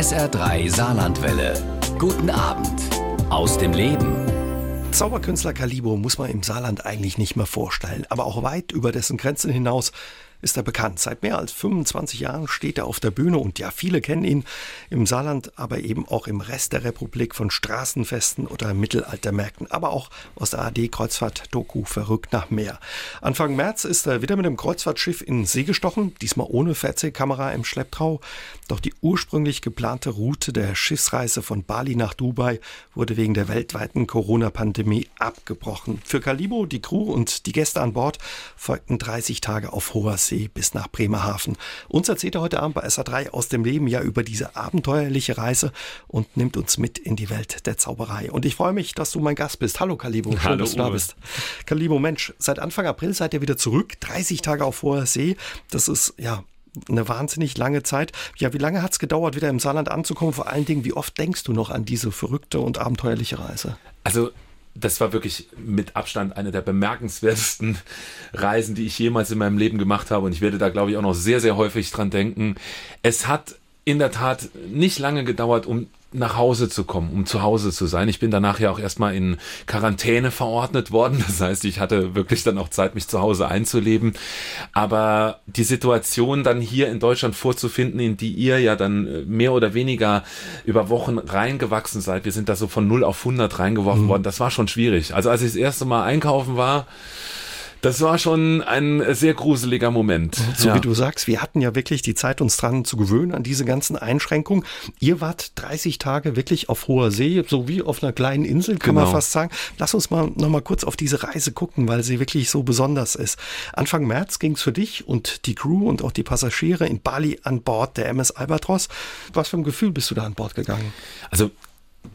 SR3 Saarlandwelle. Guten Abend aus dem Leben. Zauberkünstler Calibo muss man im Saarland eigentlich nicht mehr vorstellen, aber auch weit über dessen Grenzen hinaus ist er bekannt. Seit mehr als 25 Jahren steht er auf der Bühne und ja, viele kennen ihn im Saarland, aber eben auch im Rest der Republik von Straßenfesten oder Mittelaltermärkten, aber auch aus der AD-Kreuzfahrt-Doku Verrückt nach Meer. Anfang März ist er wieder mit dem Kreuzfahrtschiff in See gestochen, diesmal ohne Fernsehkamera im Schlepptrau. Doch die ursprünglich geplante Route der Schiffsreise von Bali nach Dubai wurde wegen der weltweiten Corona-Pandemie abgebrochen. Für Calibo, die Crew und die Gäste an Bord folgten 30 Tage auf hoher See. Ostsee bis nach Bremerhaven. Uns erzählt er heute Abend bei SA3 aus dem Leben ja über diese abenteuerliche Reise und nimmt uns mit in die Welt der Zauberei. Und ich freue mich, dass du mein Gast bist. Hallo Kalibo, schön, Hallo, dass du da Uwe. bist. Kalibo, Mensch, seit Anfang April seid ihr wieder zurück. 30 Tage auf hoher See. Das ist ja eine wahnsinnig lange Zeit. Ja, wie lange hat es gedauert, wieder im Saarland anzukommen? Vor allen Dingen, wie oft denkst du noch an diese verrückte und abenteuerliche Reise? Also das war wirklich mit Abstand eine der bemerkenswertesten Reisen, die ich jemals in meinem Leben gemacht habe. Und ich werde da, glaube ich, auch noch sehr, sehr häufig dran denken. Es hat in der Tat nicht lange gedauert, um nach Hause zu kommen, um zu Hause zu sein. Ich bin danach ja auch erstmal in Quarantäne verordnet worden. Das heißt, ich hatte wirklich dann auch Zeit, mich zu Hause einzuleben. Aber die Situation dann hier in Deutschland vorzufinden, in die ihr ja dann äh, mehr oder weniger über Wochen reingewachsen seid, wir sind da so von 0 auf 100 reingeworfen worden, das war schon schwierig. Also als ich das erste Mal einkaufen war, das war schon ein sehr gruseliger Moment. So Ja. wie du sagst, wir hatten ja wirklich die Zeit, uns dran zu gewöhnen an diese ganzen Einschränkungen. Ihr wart 30 Tage wirklich auf hoher See, so wie auf einer kleinen Insel, kann man Genau. fast sagen. Lass uns mal noch mal kurz auf diese Reise gucken, weil sie wirklich so besonders ist. Anfang März ging es für dich und die Crew und auch die Passagiere in Bali an Bord der MS Albatros. Was für ein Gefühl bist du da an Bord gegangen? Also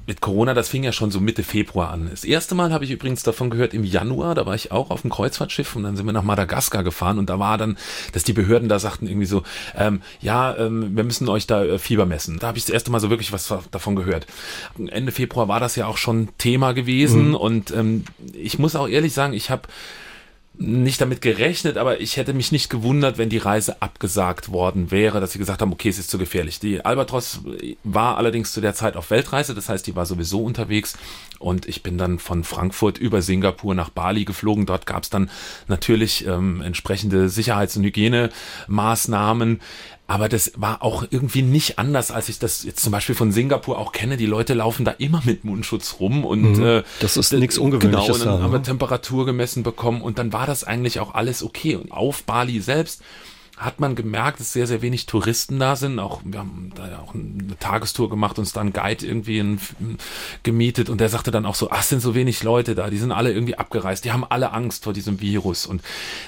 mit Corona, das fing ja schon so Mitte Februar an. Das erste Mal habe ich übrigens davon gehört im Januar, da war ich auch auf dem Kreuzfahrtschiff und dann sind wir nach Madagaskar gefahren und da war dann, dass die Behörden da sagten irgendwie so, ähm, ja, ähm, wir müssen euch da äh, Fieber messen. Da habe ich das erste Mal so wirklich was davon gehört. Ende Februar war das ja auch schon Thema gewesen und ähm, ich muss auch ehrlich sagen, ich habe nicht damit gerechnet, aber ich hätte mich nicht gewundert, wenn die Reise abgesagt worden wäre, dass sie gesagt haben, okay, es ist zu gefährlich. Die Albatros war allerdings zu der Zeit auf Weltreise, das heißt, die war sowieso unterwegs und ich bin dann von Frankfurt über Singapur nach Bali geflogen. Dort gab es dann natürlich ähm, entsprechende Sicherheits- und Hygienemaßnahmen. Aber das war auch irgendwie nicht anders, als ich das jetzt zum Beispiel von Singapur auch kenne. Die Leute laufen da immer mit Mundschutz rum und äh, Mhm. Das ist nichts Ungewöhnliches Genau, und dann da, haben wir ne? Temperatur gemessen bekommen und dann war das eigentlich auch alles okay. Und auf Bali selbst hat man gemerkt, dass sehr, sehr wenig Touristen da sind. Auch, wir haben da ja auch eine Tagestour gemacht, uns da einen Guide irgendwie in, gemietet und der sagte dann auch so, ach, sind so wenig Leute da, die sind alle irgendwie abgereist, die haben alle Angst vor diesem Virus. Und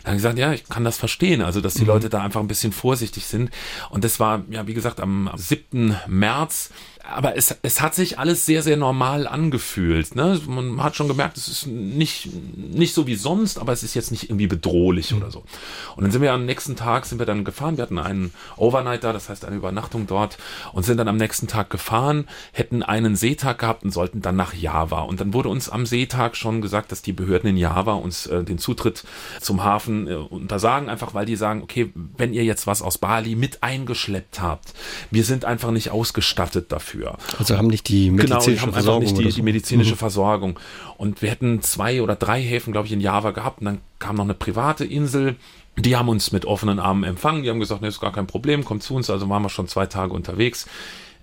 dann habe ich gesagt, ja, ich kann das verstehen, also dass die Leute da einfach ein bisschen vorsichtig sind. Und das war, ja, wie gesagt, am 7. März aber es, es hat sich alles sehr, sehr normal angefühlt. Ne? Man hat schon gemerkt, es ist nicht, nicht so wie sonst, aber es ist jetzt nicht irgendwie bedrohlich oder so. Und dann sind wir am nächsten Tag, sind wir dann gefahren. Wir hatten einen Overnight da, das heißt eine Übernachtung dort und sind dann am nächsten Tag gefahren, hätten einen Seetag gehabt und sollten dann nach Java. Und dann wurde uns am Seetag schon gesagt, dass die Behörden in Java uns äh, den Zutritt zum Hafen äh, untersagen, einfach weil die sagen, okay, wenn ihr jetzt was aus Bali mit eingeschleppt habt, wir sind einfach nicht ausgestattet dafür. Also haben nicht die medizinische Genau, haben einfach Versorgung nicht die, die medizinische Versorgung. Und wir hätten zwei oder drei Häfen, glaube ich, in Java gehabt. Und dann kam noch eine private Insel. Die haben uns mit offenen Armen empfangen. Die haben gesagt, nee, ist gar kein Problem, kommt zu uns. Also waren wir schon zwei Tage unterwegs.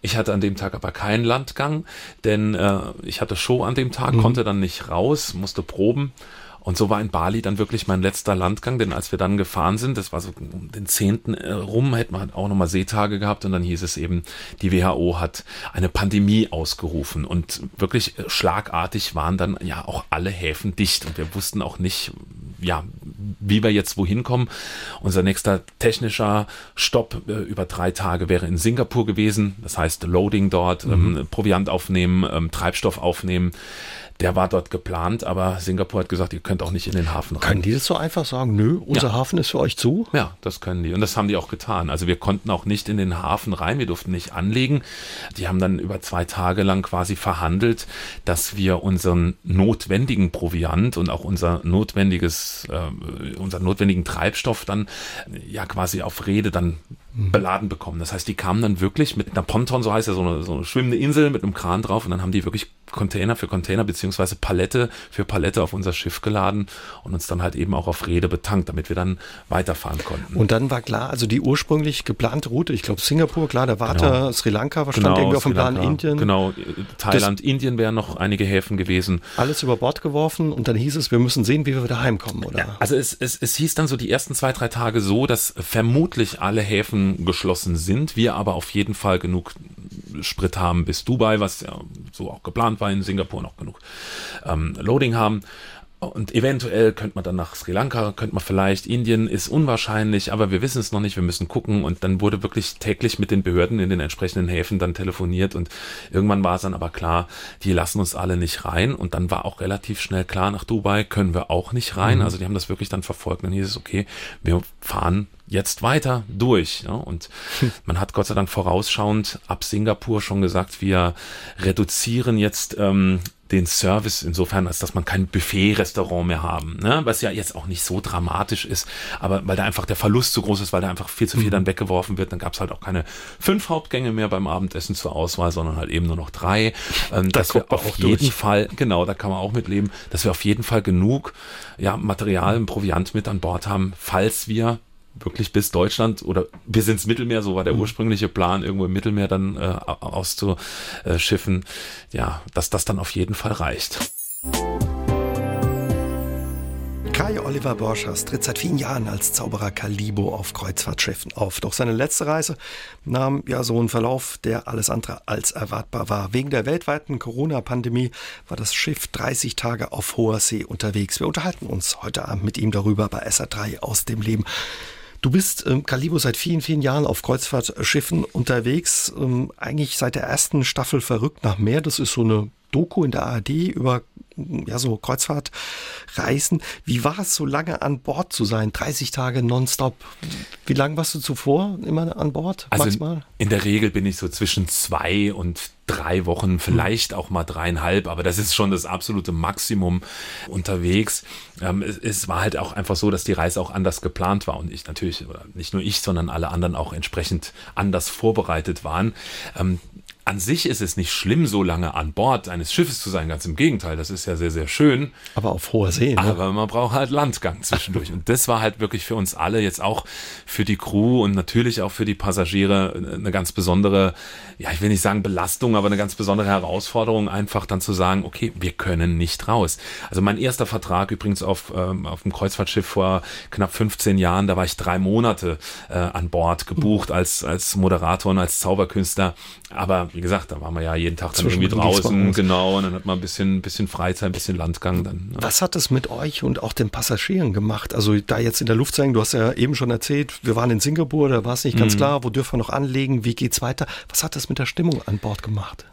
Ich hatte an dem Tag aber keinen Landgang, denn äh, ich hatte Show an dem Tag, konnte dann nicht raus, musste proben. Und so war in Bali dann wirklich mein letzter Landgang, denn als wir dann gefahren sind, das war so um den zehnten äh, rum, hätten wir halt auch nochmal Seetage gehabt und dann hieß es eben, die WHO hat eine Pandemie ausgerufen und wirklich äh, schlagartig waren dann ja auch alle Häfen dicht und wir wussten auch nicht, ja, wie wir jetzt wohin kommen. Unser nächster technischer Stopp äh, über drei Tage wäre in Singapur gewesen, das heißt Loading dort, ähm, Proviant aufnehmen, ähm, Treibstoff aufnehmen. Der war dort geplant, aber Singapur hat gesagt, ihr könnt auch nicht in den Hafen rein. Können die das so einfach sagen? Nö, unser ja. Hafen ist für euch zu? Ja, das können die. Und das haben die auch getan. Also wir konnten auch nicht in den Hafen rein, wir durften nicht anlegen. Die haben dann über zwei Tage lang quasi verhandelt, dass wir unseren notwendigen Proviant und auch unser notwendiges, äh, unseren notwendigen Treibstoff dann ja quasi auf Rede dann beladen bekommen. Das heißt, die kamen dann wirklich mit einer Ponton, so heißt ja so eine, so eine schwimmende Insel mit einem Kran drauf und dann haben die wirklich Container für Container beziehungsweise Palette für Palette auf unser Schiff geladen und uns dann halt eben auch auf Rede betankt, damit wir dann weiterfahren konnten. Und dann war klar, also die ursprünglich geplante Route, ich glaube Singapur, klar, da war genau. Sri Lanka, was genau, stand irgendwie auf dem Plan Indien. Genau, Thailand, das Indien wären noch einige Häfen gewesen. Alles über Bord geworfen und dann hieß es, wir müssen sehen, wie wir wieder heimkommen, oder? Ja, also es, es, es hieß dann so die ersten zwei, drei Tage so, dass vermutlich alle Häfen geschlossen sind, wir aber auf jeden Fall genug Sprit haben bis Dubai, was ja so auch geplant war in Singapur noch genug ähm, Loading haben. Und eventuell könnte man dann nach Sri Lanka, könnte man vielleicht, Indien ist unwahrscheinlich, aber wir wissen es noch nicht, wir müssen gucken. Und dann wurde wirklich täglich mit den Behörden in den entsprechenden Häfen dann telefoniert und irgendwann war es dann aber klar, die lassen uns alle nicht rein. Und dann war auch relativ schnell klar, nach Dubai können wir auch nicht rein. Mhm. Also die haben das wirklich dann verfolgt. Dann hieß es, okay, wir fahren jetzt weiter durch. Ja? Und man hat Gott sei Dank vorausschauend ab Singapur schon gesagt, wir reduzieren jetzt ähm, den Service insofern, als dass man kein Buffet-Restaurant mehr haben, ne? was ja jetzt auch nicht so dramatisch ist, aber weil da einfach der Verlust zu groß ist, weil da einfach viel zu viel mhm. dann weggeworfen wird, dann gab es halt auch keine fünf Hauptgänge mehr beim Abendessen zur Auswahl, sondern halt eben nur noch drei. Ähm, das dass wir auf jeden durch. Fall, genau, da kann man auch mit leben, dass wir auf jeden Fall genug ja, Material, Proviant mit an Bord haben, falls wir wirklich bis Deutschland oder bis ins Mittelmeer, so war der mhm. ursprüngliche Plan, irgendwo im Mittelmeer dann äh, auszuschiffen, ja, dass das dann auf jeden Fall reicht. Kai Oliver Borschers tritt seit vielen Jahren als Zauberer Kalibo auf Kreuzfahrtschiffen auf. Doch seine letzte Reise nahm ja so einen Verlauf, der alles andere als erwartbar war. Wegen der weltweiten Corona-Pandemie war das Schiff 30 Tage auf hoher See unterwegs. Wir unterhalten uns heute Abend mit ihm darüber bei SA3 aus dem Leben. Du bist, ähm, Calibo, seit vielen, vielen Jahren auf Kreuzfahrtschiffen unterwegs. Ähm, eigentlich seit der ersten Staffel Verrückt nach Meer. Das ist so eine Doku in der ARD über ja, so Kreuzfahrtreisen. Wie war es, so lange an Bord zu sein? 30 Tage nonstop. Wie lange warst du zuvor immer an Bord? Also in, in, der Regel bin ich so zwischen zwei und drei Wochen, vielleicht auch mal dreieinhalb, aber das ist schon das absolute Maximum unterwegs. Ähm, es, es, war halt auch einfach so, dass die Reise auch anders geplant war und ich natürlich, oder nicht nur ich, sondern alle anderen auch entsprechend anders vorbereitet waren. Ähm, an sich ist es nicht schlimm, so lange an Bord eines Schiffes zu sein. Ganz im Gegenteil, das ist ja sehr, sehr schön. Aber auf hoher See. Ne? Aber man braucht halt Landgang zwischendurch. und das war halt wirklich für uns alle, jetzt auch für die Crew und natürlich auch für die Passagiere eine ganz besondere, ja, ich will nicht sagen Belastung, aber eine ganz besondere Herausforderung, einfach dann zu sagen, okay, wir können nicht raus. Also mein erster Vertrag übrigens auf, ähm, auf dem Kreuzfahrtschiff vor knapp 15 Jahren, da war ich drei Monate äh, an Bord gebucht als, als Moderator und als Zauberkünstler. Aber wie gesagt, da waren wir ja jeden Tag dann irgendwie draußen, genau, und dann hat man ein bisschen, bisschen Freizeit, ein bisschen Landgang dann. Ja. Was hat es mit euch und auch den Passagieren gemacht? Also da jetzt in der Luft sein, du hast ja eben schon erzählt, wir waren in Singapur, da war es nicht ganz mhm. klar, wo dürfen wir noch anlegen, wie geht's weiter? Was hat das mit der Stimmung an Bord gemacht?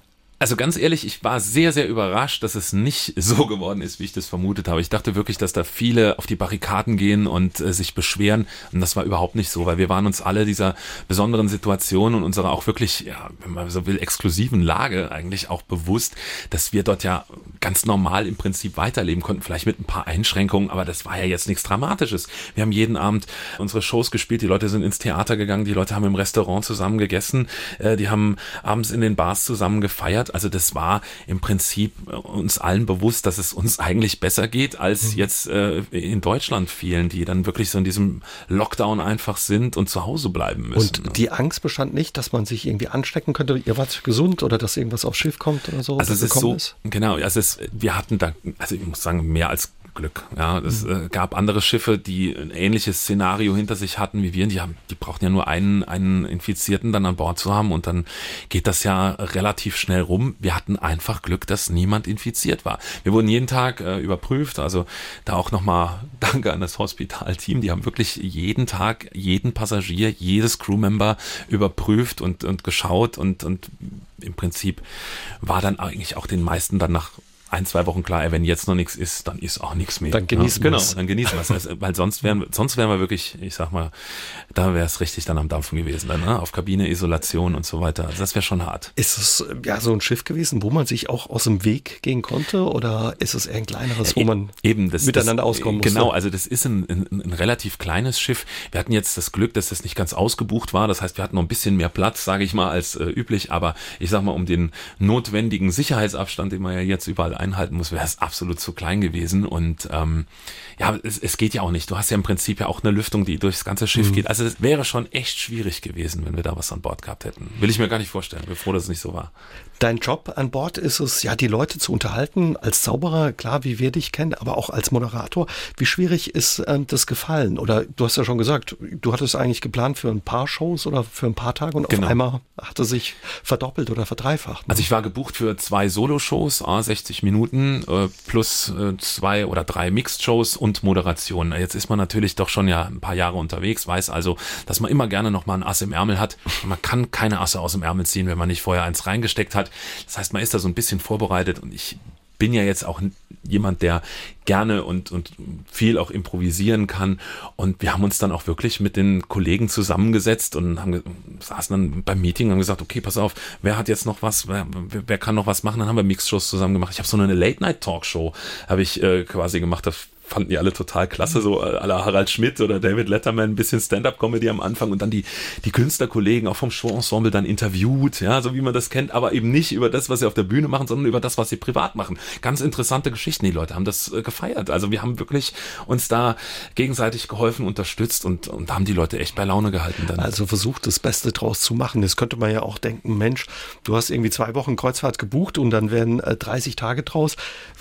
Also ganz ehrlich, ich war sehr, sehr überrascht, dass es nicht so geworden ist, wie ich das vermutet habe. Ich dachte wirklich, dass da viele auf die Barrikaden gehen und äh, sich beschweren. Und das war überhaupt nicht so, weil wir waren uns alle dieser besonderen Situation und unserer auch wirklich, ja, wenn man so will, exklusiven Lage eigentlich auch bewusst, dass wir dort ja ganz normal im Prinzip weiterleben konnten. Vielleicht mit ein paar Einschränkungen, aber das war ja jetzt nichts Dramatisches. Wir haben jeden Abend unsere Shows gespielt, die Leute sind ins Theater gegangen, die Leute haben im Restaurant zusammen gegessen, äh, die haben abends in den Bars zusammen gefeiert also das war im Prinzip äh, uns allen bewusst, dass es uns eigentlich besser geht als mhm. jetzt äh, in Deutschland vielen, die dann wirklich so in diesem Lockdown einfach sind und zu Hause bleiben müssen. Und ne? die Angst bestand nicht, dass man sich irgendwie anstecken könnte. Ihr wart gesund oder dass irgendwas aufs Schiff kommt oder so? Also es ist so, ist? genau, also es, wir hatten da, also ich muss sagen, mehr als Glück. Ja, es mhm. äh, gab andere Schiffe, die ein ähnliches Szenario hinter sich hatten wie wir. Die haben, die brauchten ja nur einen, einen Infizierten dann an Bord zu haben und dann geht das ja relativ schnell rum. Wir hatten einfach Glück, dass niemand infiziert war. Wir wurden jeden Tag äh, überprüft. Also da auch nochmal Danke an das Hospitalteam. Die haben wirklich jeden Tag jeden Passagier, jedes Crewmember überprüft und, und geschaut und, und im Prinzip war dann eigentlich auch den meisten dann nach ein, zwei Wochen klar, wenn jetzt noch nichts ist, dann ist auch nichts mehr. Dann genießen ja, wir Genau, dann genießen wir es. Weil sonst wären, sonst wären wir wirklich, ich sag mal, da wäre es richtig dann am Dampfen gewesen. Dann, ne? Auf Kabine, Isolation und so weiter. Also das wäre schon hart. Ist es ja so ein Schiff gewesen, wo man sich auch aus dem Weg gehen konnte oder ist es eher ein kleineres, wo man Eben, das, miteinander das, auskommen musste? Genau, also das ist ein, ein, ein relativ kleines Schiff. Wir hatten jetzt das Glück, dass das nicht ganz ausgebucht war. Das heißt, wir hatten noch ein bisschen mehr Platz, sage ich mal, als äh, üblich. Aber ich sag mal, um den notwendigen Sicherheitsabstand, den man ja jetzt überall einhalten muss, wäre es absolut zu klein gewesen. Und ähm, ja, es, es geht ja auch nicht. Du hast ja im Prinzip ja auch eine Lüftung, die durchs ganze Schiff Mhm. geht. Also es wäre schon echt schwierig gewesen, wenn wir da was an Bord gehabt hätten. Will ich mir gar nicht vorstellen. Bin froh, dass es nicht so war. Dein Job an Bord ist es, ja, die Leute zu unterhalten, als Zauberer, klar, wie wir dich kennen, aber auch als Moderator. Wie schwierig ist ähm, das gefallen? Oder du hast ja schon gesagt, du hattest eigentlich geplant für ein paar Shows oder für ein paar Tage und Genau. auf einmal hat er sich verdoppelt oder verdreifacht. ne? Also ich war gebucht für zwei Solo-Shows, ah, 60 Minuten, äh, plus äh, zwei oder drei Mixed-Shows und Moderation. Jetzt ist man natürlich doch schon ja ein paar Jahre unterwegs, weiß also, dass man immer gerne noch mal ein Ass im Ärmel hat. Und man kann keine Asse aus dem Ärmel ziehen, wenn man nicht vorher eins reingesteckt hat. Das heißt, man ist da so ein bisschen vorbereitet und ich bin ja jetzt auch jemand, der gerne und, und viel auch improvisieren kann. Und wir haben uns dann auch wirklich mit den Kollegen zusammengesetzt und haben saßen dann beim Meeting und haben gesagt, okay, pass auf, wer hat jetzt noch was, wer, wer wer kann noch was machen? Dann haben wir Mixshows zusammen gemacht. Ich habe so eine Late-Night-Talkshow, habe ich äh, quasi gemacht. Das fanden die alle total klasse, so äh, à la Harald Schmidt oder David Letterman, ein bisschen Stand-up-Comedy am Anfang und dann die, die Künstlerkollegen auch vom Show-Ensemble dann interviewt, ja, so wie man das kennt, aber eben nicht über das, was sie auf der Bühne machen, sondern über das, was sie privat machen. Ganz interessante Geschichten, die Leute haben das äh, gefeiert. Also wir haben wirklich uns da gegenseitig geholfen, unterstützt und, und haben die Leute echt bei Laune gehalten dann. Also versucht das Beste draus zu machen. Das könnte man ja auch denken, Mensch, du hast irgendwie zwei Wochen Kreuzfahrt gebucht und dann werden äh, 30 Tage draus.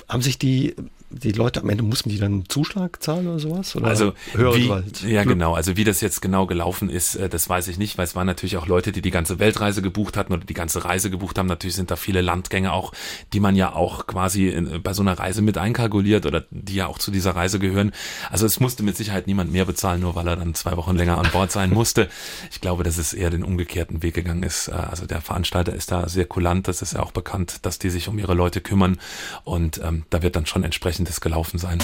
Haben sich die, die Leute am Ende, mussten die dann Zuschlag zahlen oder sowas? Oder Also wie, Gewalt? ja genau, also wie das jetzt genau gelaufen ist, äh, das weiß ich nicht, weil es waren natürlich auch Leute, die die ganze Weltreise gebucht hatten oder die ganze Reise gebucht haben. Natürlich sind da viele Landgänge auch, die man ja auch quasi in, bei so einer Reise mit einkalkuliert oder die ja auch zu dieser Reise gehören. Also es musste mit Sicherheit niemand mehr bezahlen, nur weil er dann zwei Wochen länger an Bord sein musste. Ich glaube, dass es eher den umgekehrten Weg gegangen ist. Äh, Also der Veranstalter ist da sehr kulant, das ist ja auch bekannt, dass die sich um ihre Leute kümmern und ähm, da wird dann schon entsprechendes gelaufen sein.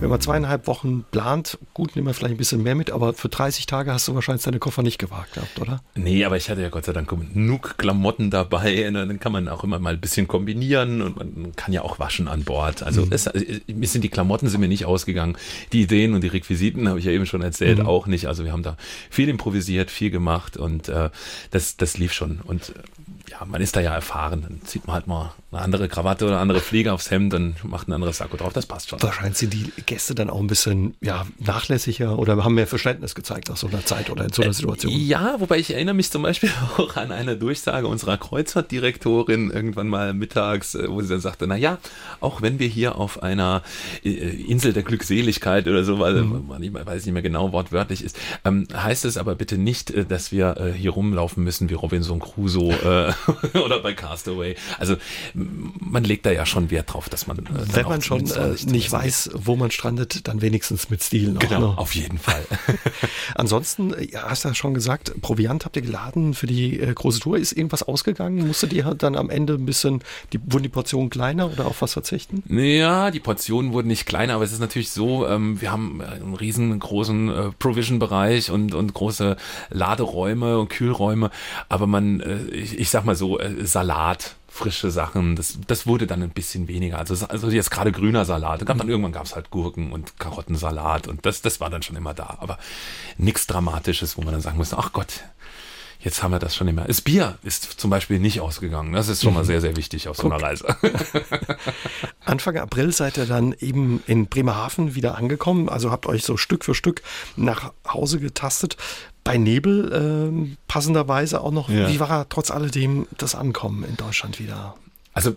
Wenn man zweieinhalb Wochen plant, gut, nehmen wir vielleicht ein bisschen mehr mit, aber für 30 Tage hast du wahrscheinlich deine Koffer nicht gewagt gehabt, oder? Nee, aber ich hatte ja Gott sei Dank genug Klamotten dabei. Ne? Dann kann man auch immer mal ein bisschen kombinieren und man kann ja auch waschen an Bord. Also es, äh, mir sind die Klamotten sind mir nicht ausgegangen. Die Ideen und die Requisiten habe ich ja eben schon erzählt, auch nicht. Also wir haben da viel improvisiert, viel gemacht und äh, das, das lief schon. Und äh, ja, man ist da ja erfahren. Dann zieht man halt mal eine andere Krawatte oder eine andere Fliege aufs Hemd und macht ein anderes Sakko drauf. Das passt schon. Wahrscheinlich sind die Gäste dann auch ein bisschen ja, nachlässiger oder haben mehr Verständnis gezeigt nach so einer Zeit oder in so einer Situation. Ja, wobei ich erinnere mich zum Beispiel auch an eine Durchsage unserer Kreuzfahrtdirektorin irgendwann mal mittags, äh, wo sie dann sagte, na ja, auch wenn wir hier auf einer äh, Insel der Glückseligkeit oder so, weil man nicht, weiß nicht mehr genau wortwörtlich ist, ähm, heißt es aber bitte nicht, äh, dass wir äh, hier rumlaufen müssen wie Robinson Crusoe äh, oder bei Castaway. Also man legt da ja schon Wert drauf, dass man äh, Wenn man schon äh, nicht weiß, wo man strandet, dann wenigstens mit Stil noch. geht. Genau, ne? auf jeden Fall. Ansonsten, äh, ja, hast du ja schon gesagt, Proviant habt ihr geladen für die äh, große Tour. Ist irgendwas ausgegangen? Musstet ihr dann am Ende ein bisschen, die, wurden die Portionen kleiner oder auf was verzichten? Ja, die Portionen wurden nicht kleiner, aber es ist natürlich so, ähm, wir haben äh, einen riesengroßen äh, Provision-Bereich und, und große Laderäume und Kühlräume, aber man, äh, ich, ich sag mal so, äh, Salat, frische Sachen, das, das wurde dann ein bisschen weniger. Also, also jetzt gerade grüner Salat. Gab dann irgendwann gab es halt Gurken und Karottensalat und das, das war dann schon immer da. Aber nichts Dramatisches, wo man dann sagen musste, ach Gott, jetzt haben wir das schon immer. Das Bier ist zum Beispiel nicht ausgegangen. Das ist schon mal sehr, sehr wichtig auf so einer Reise. Anfang April seid ihr dann eben in Bremerhaven wieder angekommen. Also habt euch so Stück für Stück nach Hause getastet. Bei Nebel ähm, passenderweise auch noch. Ja. Wie war trotz alledem das Ankommen in Deutschland wieder? Also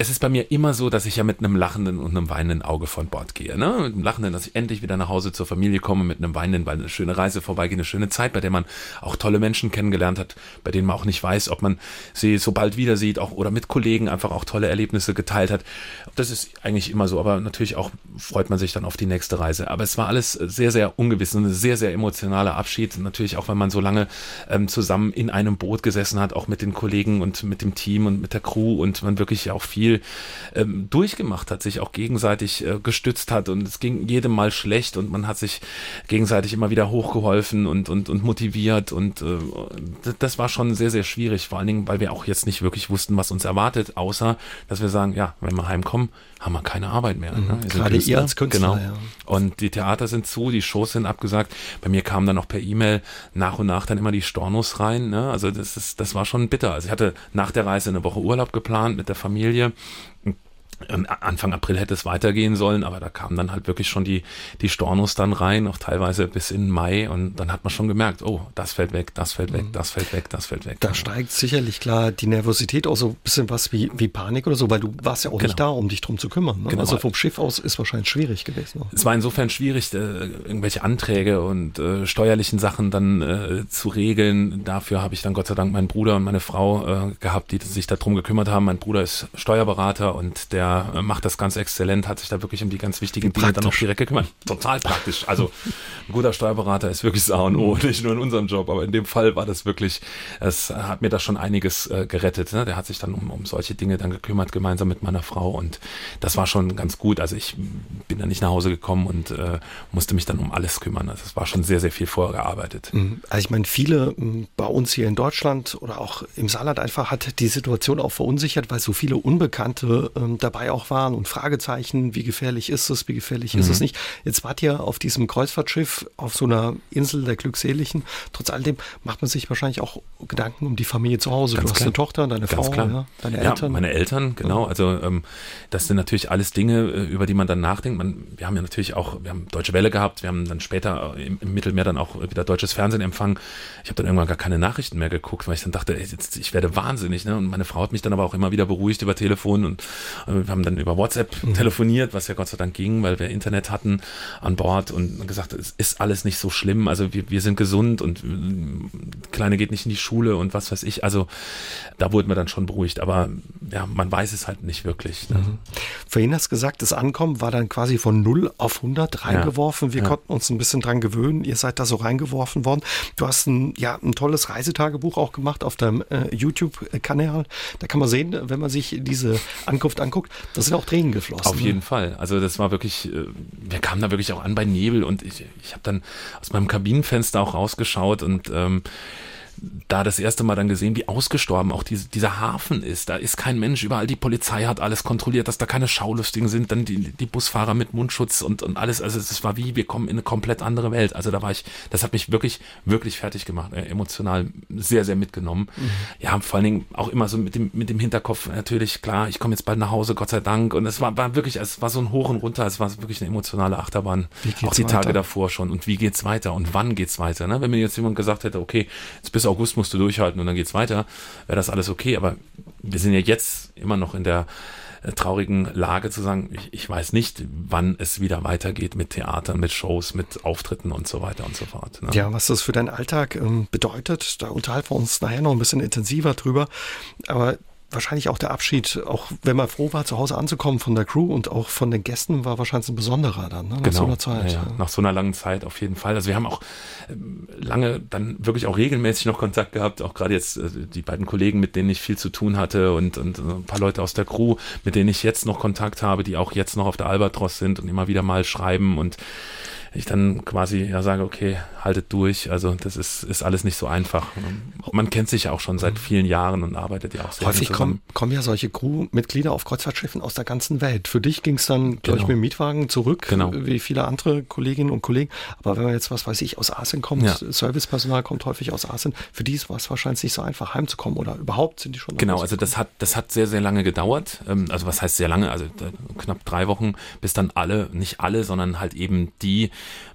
es ist bei mir immer so, dass ich ja mit einem lachenden und einem weinenden Auge von Bord gehe. Ne? Mit einem lachenden, dass ich endlich wieder nach Hause zur Familie komme, mit einem weinenden, weil eine schöne Reise vorbeigeht, eine schöne Zeit, bei der man auch tolle Menschen kennengelernt hat, bei denen man auch nicht weiß, ob man sie so bald wieder sieht, auch oder mit Kollegen einfach auch tolle Erlebnisse geteilt hat. Das ist eigentlich immer so, aber natürlich auch freut man sich dann auf die nächste Reise. Aber es war alles sehr, sehr ungewiss, ein sehr, sehr emotionaler Abschied. Natürlich auch, wenn man so lange ähm, zusammen in einem Boot gesessen hat, auch mit den Kollegen und mit dem Team und mit der Crew und man wirklich auch viel viel ähm, durchgemacht hat, sich auch gegenseitig äh, gestützt hat und es ging jedem mal schlecht und man hat sich gegenseitig immer wieder hochgeholfen und, und, und motiviert und äh, das war schon sehr, sehr schwierig, vor allen Dingen, weil wir auch jetzt nicht wirklich wussten, was uns erwartet, außer, dass wir sagen, ja, wenn wir heimkommen, haben wir keine Arbeit mehr. Mhm. Ne? Gerade ihr als Künstler. Genau. Ja. Und die Theater sind zu, die Shows sind abgesagt. Bei mir kamen dann auch per E-Mail nach und nach dann immer die Stornos rein. Ne? Also das ist, das war schon bitter. Also ich hatte nach der Reise eine Woche Urlaub geplant mit der Familie Anfang April hätte es weitergehen sollen, aber da kamen dann halt wirklich schon die, die Stornos dann rein, auch teilweise bis in Mai und dann hat man schon gemerkt, oh, das fällt weg, das fällt weg, mhm. das fällt weg, das fällt weg. Da steigt sicherlich klar die Nervosität auch so ein bisschen was wie, wie Panik oder so, weil du warst ja auch genau. nicht da, um dich drum zu kümmern. Ne? Genau. Also vom Schiff aus ist wahrscheinlich schwierig gewesen. Es war insofern schwierig, äh, irgendwelche Anträge und äh, steuerlichen Sachen dann äh, zu regeln. Dafür habe ich dann Gott sei Dank meinen Bruder und meine Frau äh, gehabt, die sich darum gekümmert haben. Mein Bruder ist Steuerberater und der äh, macht das ganz exzellent, hat sich da wirklich um die ganz wichtigen Dinge dann auch direkt gekümmert. Total praktisch. Also ein guter Steuerberater ist wirklich Sa und O, nicht nur in unserem Job, aber in dem Fall war das wirklich, es hat mir da schon einiges äh, gerettet. Ne? Der hat sich dann um, um solche Dinge dann gekümmert, gemeinsam mit meiner Frau und das war schon ganz gut. Also ich bin da nicht nach Hause gekommen und äh, musste mich dann um alles kümmern. Also es war schon sehr, sehr viel vorgearbeitet. Mhm. Also ich meine, viele bei uns hier in Deutschland oder auch im Saarland einfach hat die Situation auch verunsichert, weil so viele Unbekannte ähm, dabei auch waren und Fragezeichen, wie gefährlich ist es, wie gefährlich mhm. ist es mhm. nicht. Jetzt wart ihr auf diesem Kreuzfahrtschiff auf so einer Insel der Glückseligen. Trotz alledem macht man sich wahrscheinlich auch Gedanken um die Familie zu Hause. Ganz du hast eine Tochter, deine Ganz Frau, klar. Ja, deine Eltern. Ja, meine Eltern, genau. Also ähm, das sind natürlich alles Dinge, äh, über die man dann nachdenkt. Man, wir haben ja natürlich auch, wir haben Deutsche Welle gehabt, wir haben dann später im, im Mittelmeer dann auch wieder deutsches Fernsehen empfangen. Ich habe dann irgendwann gar keine Nachrichten mehr geguckt, weil ich dann dachte, ey, jetzt, ich werde wahnsinnig. Ne? Und meine Frau hat mich dann aber auch immer wieder beruhigt über Telefon und äh, haben dann über WhatsApp mhm. telefoniert, was ja Gott sei Dank ging, weil wir Internet hatten an Bord und gesagt, es ist alles nicht so schlimm. Also wir, wir sind gesund und äh, Kleine geht nicht in die Schule und was weiß ich. Also da wurden wir dann schon beruhigt, aber ja, man weiß es halt nicht wirklich. Ne? Mhm. Vorhin hast du gesagt, das Ankommen war dann quasi von 0 auf 100 reingeworfen. Wir ja. konnten uns ein bisschen dran gewöhnen. Ihr seid da so reingeworfen worden. Du hast ein, ja, ein tolles Reisetagebuch auch gemacht auf deinem äh, YouTube-Kanal. Da kann man sehen, wenn man sich diese Ankunft anguckt, das sind auch Tränen geflossen. Auf jeden Fall. Also das war wirklich, äh, wir kamen da wirklich auch an bei Nebel und ich, ich habe dann aus meinem Kabinenfenster auch rausgeschaut und ähm, da das erste Mal dann gesehen, wie ausgestorben auch diese, dieser Hafen ist. Da ist kein Mensch, überall die Polizei hat alles kontrolliert, dass da keine Schaulustigen sind, dann die, die Busfahrer mit Mundschutz und, und alles. Also es war wie, wir kommen in eine komplett andere Welt. Also da war ich, das hat mich wirklich, wirklich fertig gemacht, äh, emotional sehr, sehr mitgenommen. Mhm. Ja, vor allen Dingen auch immer so mit dem, mit dem Hinterkopf natürlich, klar, ich komme jetzt bald nach Hause, Gott sei Dank. Und es war, war wirklich, es war so ein Hoch und Runter, es war wirklich eine emotionale Achterbahn. Auch die weiter? Tage davor schon. Und wie geht's weiter? Und wann geht's weiter? Ne? Wenn mir jetzt jemand gesagt hätte, okay, jetzt bist du August musst du durchhalten und dann geht's weiter, wäre das alles okay. Aber wir sind ja jetzt immer noch in der äh, traurigen Lage zu sagen, ich, ich weiß nicht, wann es wieder weitergeht mit Theatern, mit Shows, mit Auftritten und so weiter und so fort. Ne? Ja, was das für deinen Alltag ähm, bedeutet, da unterhalten wir uns nachher noch ein bisschen intensiver drüber. Aber wahrscheinlich auch der Abschied, auch wenn man froh war, zu Hause anzukommen von der Crew und auch von den Gästen, war wahrscheinlich ein besonderer dann, ne? nach genau. so einer Zeit. Ja, ja. Nach so einer langen Zeit auf jeden Fall. Also wir haben auch ähm, lange dann wirklich auch regelmäßig noch Kontakt gehabt, auch gerade jetzt äh, die beiden Kollegen, mit denen ich viel zu tun hatte und, und äh, ein paar Leute aus der Crew, mit denen ich jetzt noch Kontakt habe, die auch jetzt noch auf der Albatros sind und immer wieder mal schreiben und ich dann quasi ja sage, okay, haltet durch. Also das ist, ist alles nicht so einfach. Man kennt sich ja auch schon seit vielen Jahren und arbeitet ja auch sehr Häufig kommen, kommen ja solche Crewmitglieder auf Kreuzfahrtschiffen aus der ganzen Welt. Für dich ging es dann, glaube ich, genau. mit dem Mietwagen zurück, genau. wie viele andere Kolleginnen und Kollegen. Aber wenn man jetzt, was weiß ich, aus Asien kommt, ja. Servicepersonal kommt häufig aus Asien, für die war es wahrscheinlich nicht so einfach, heimzukommen oder überhaupt sind die schon Genau, also das hat, das hat sehr, sehr lange gedauert. Ähm, also was heißt sehr lange? Also knapp drei Wochen, bis dann alle, nicht alle, sondern halt eben die,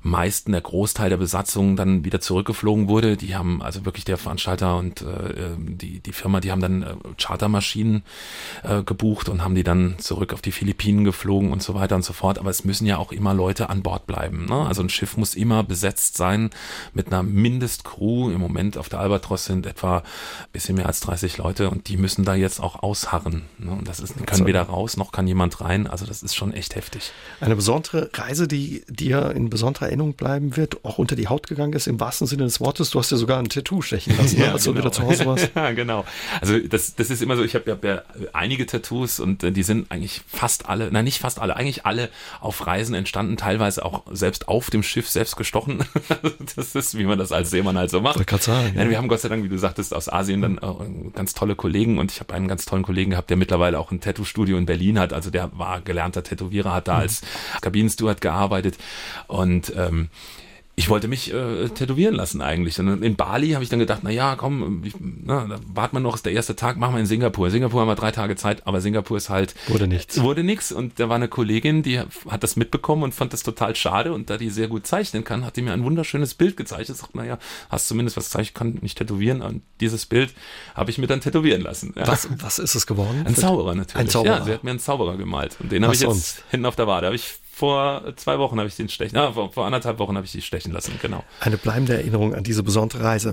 meisten, der Großteil der Besatzung dann wieder zurückgeflogen wurde. Die haben also wirklich der Veranstalter und äh, die, die Firma, die haben dann äh, Chartermaschinen äh, gebucht und haben die dann zurück auf die Philippinen geflogen und so weiter und so fort. Aber es müssen ja auch immer Leute an Bord bleiben. Ne? Also ein Schiff muss immer besetzt sein mit einer Mindestcrew. Im Moment auf der Albatros sind etwa ein bisschen mehr als 30 Leute und die müssen da jetzt auch ausharren. Ne? Und das ist, können weder raus, noch kann jemand rein. Also das ist schon echt heftig. Eine besondere Reise, die dir in besonderer Erinnerung bleiben wird, auch unter die Haut gegangen ist, im wahrsten Sinne des Wortes. Du hast ja sogar ein Tattoo stechen lassen, ne, ja, als genau. du wieder zu Hause warst. ja, genau. Also das, das ist immer so, ich habe ja einige Tattoos und äh, die sind eigentlich fast alle, nein, nicht fast alle, eigentlich alle auf Reisen entstanden, teilweise auch selbst auf dem Schiff selbst gestochen. das ist, wie man das als Seemann halt so macht. Sagen, nein, wir haben Gott sei Dank, wie du sagtest, aus Asien dann äh, ganz tolle Kollegen und ich habe einen ganz tollen Kollegen gehabt, der mittlerweile auch ein Tattoo-Studio in Berlin hat. Also der war gelernter Tätowierer, hat da mhm. als Kabinensteward gearbeitet und ähm, ich wollte mich äh, tätowieren lassen eigentlich. Und in Bali habe ich dann gedacht, na ja, komm, ich, na, da warten wir noch, ist der erste Tag, machen wir in Singapur. In Singapur haben wir drei Tage Zeit, aber Singapur ist halt wurde nichts. Wurde nichts und da war eine Kollegin, die hat das mitbekommen und fand das total schade und da die sehr gut zeichnen kann, hat die mir ein wunderschönes Bild gezeichnet. Sagt, naja, hast zumindest was zeichnen, kann nicht tätowieren und dieses Bild habe ich mir dann tätowieren lassen. Ja. Was, was ist es geworden? Ein Zauberer natürlich. Ein Zauberer. Ja, sie hat mir einen Zauberer gemalt und den habe ich jetzt sonst? hinten auf der Wade. Habe ich vor zwei Wochen habe ich den stechen, ah, vor, vor anderthalb Wochen habe ich die stechen lassen, genau. Eine bleibende Erinnerung an diese besondere Reise.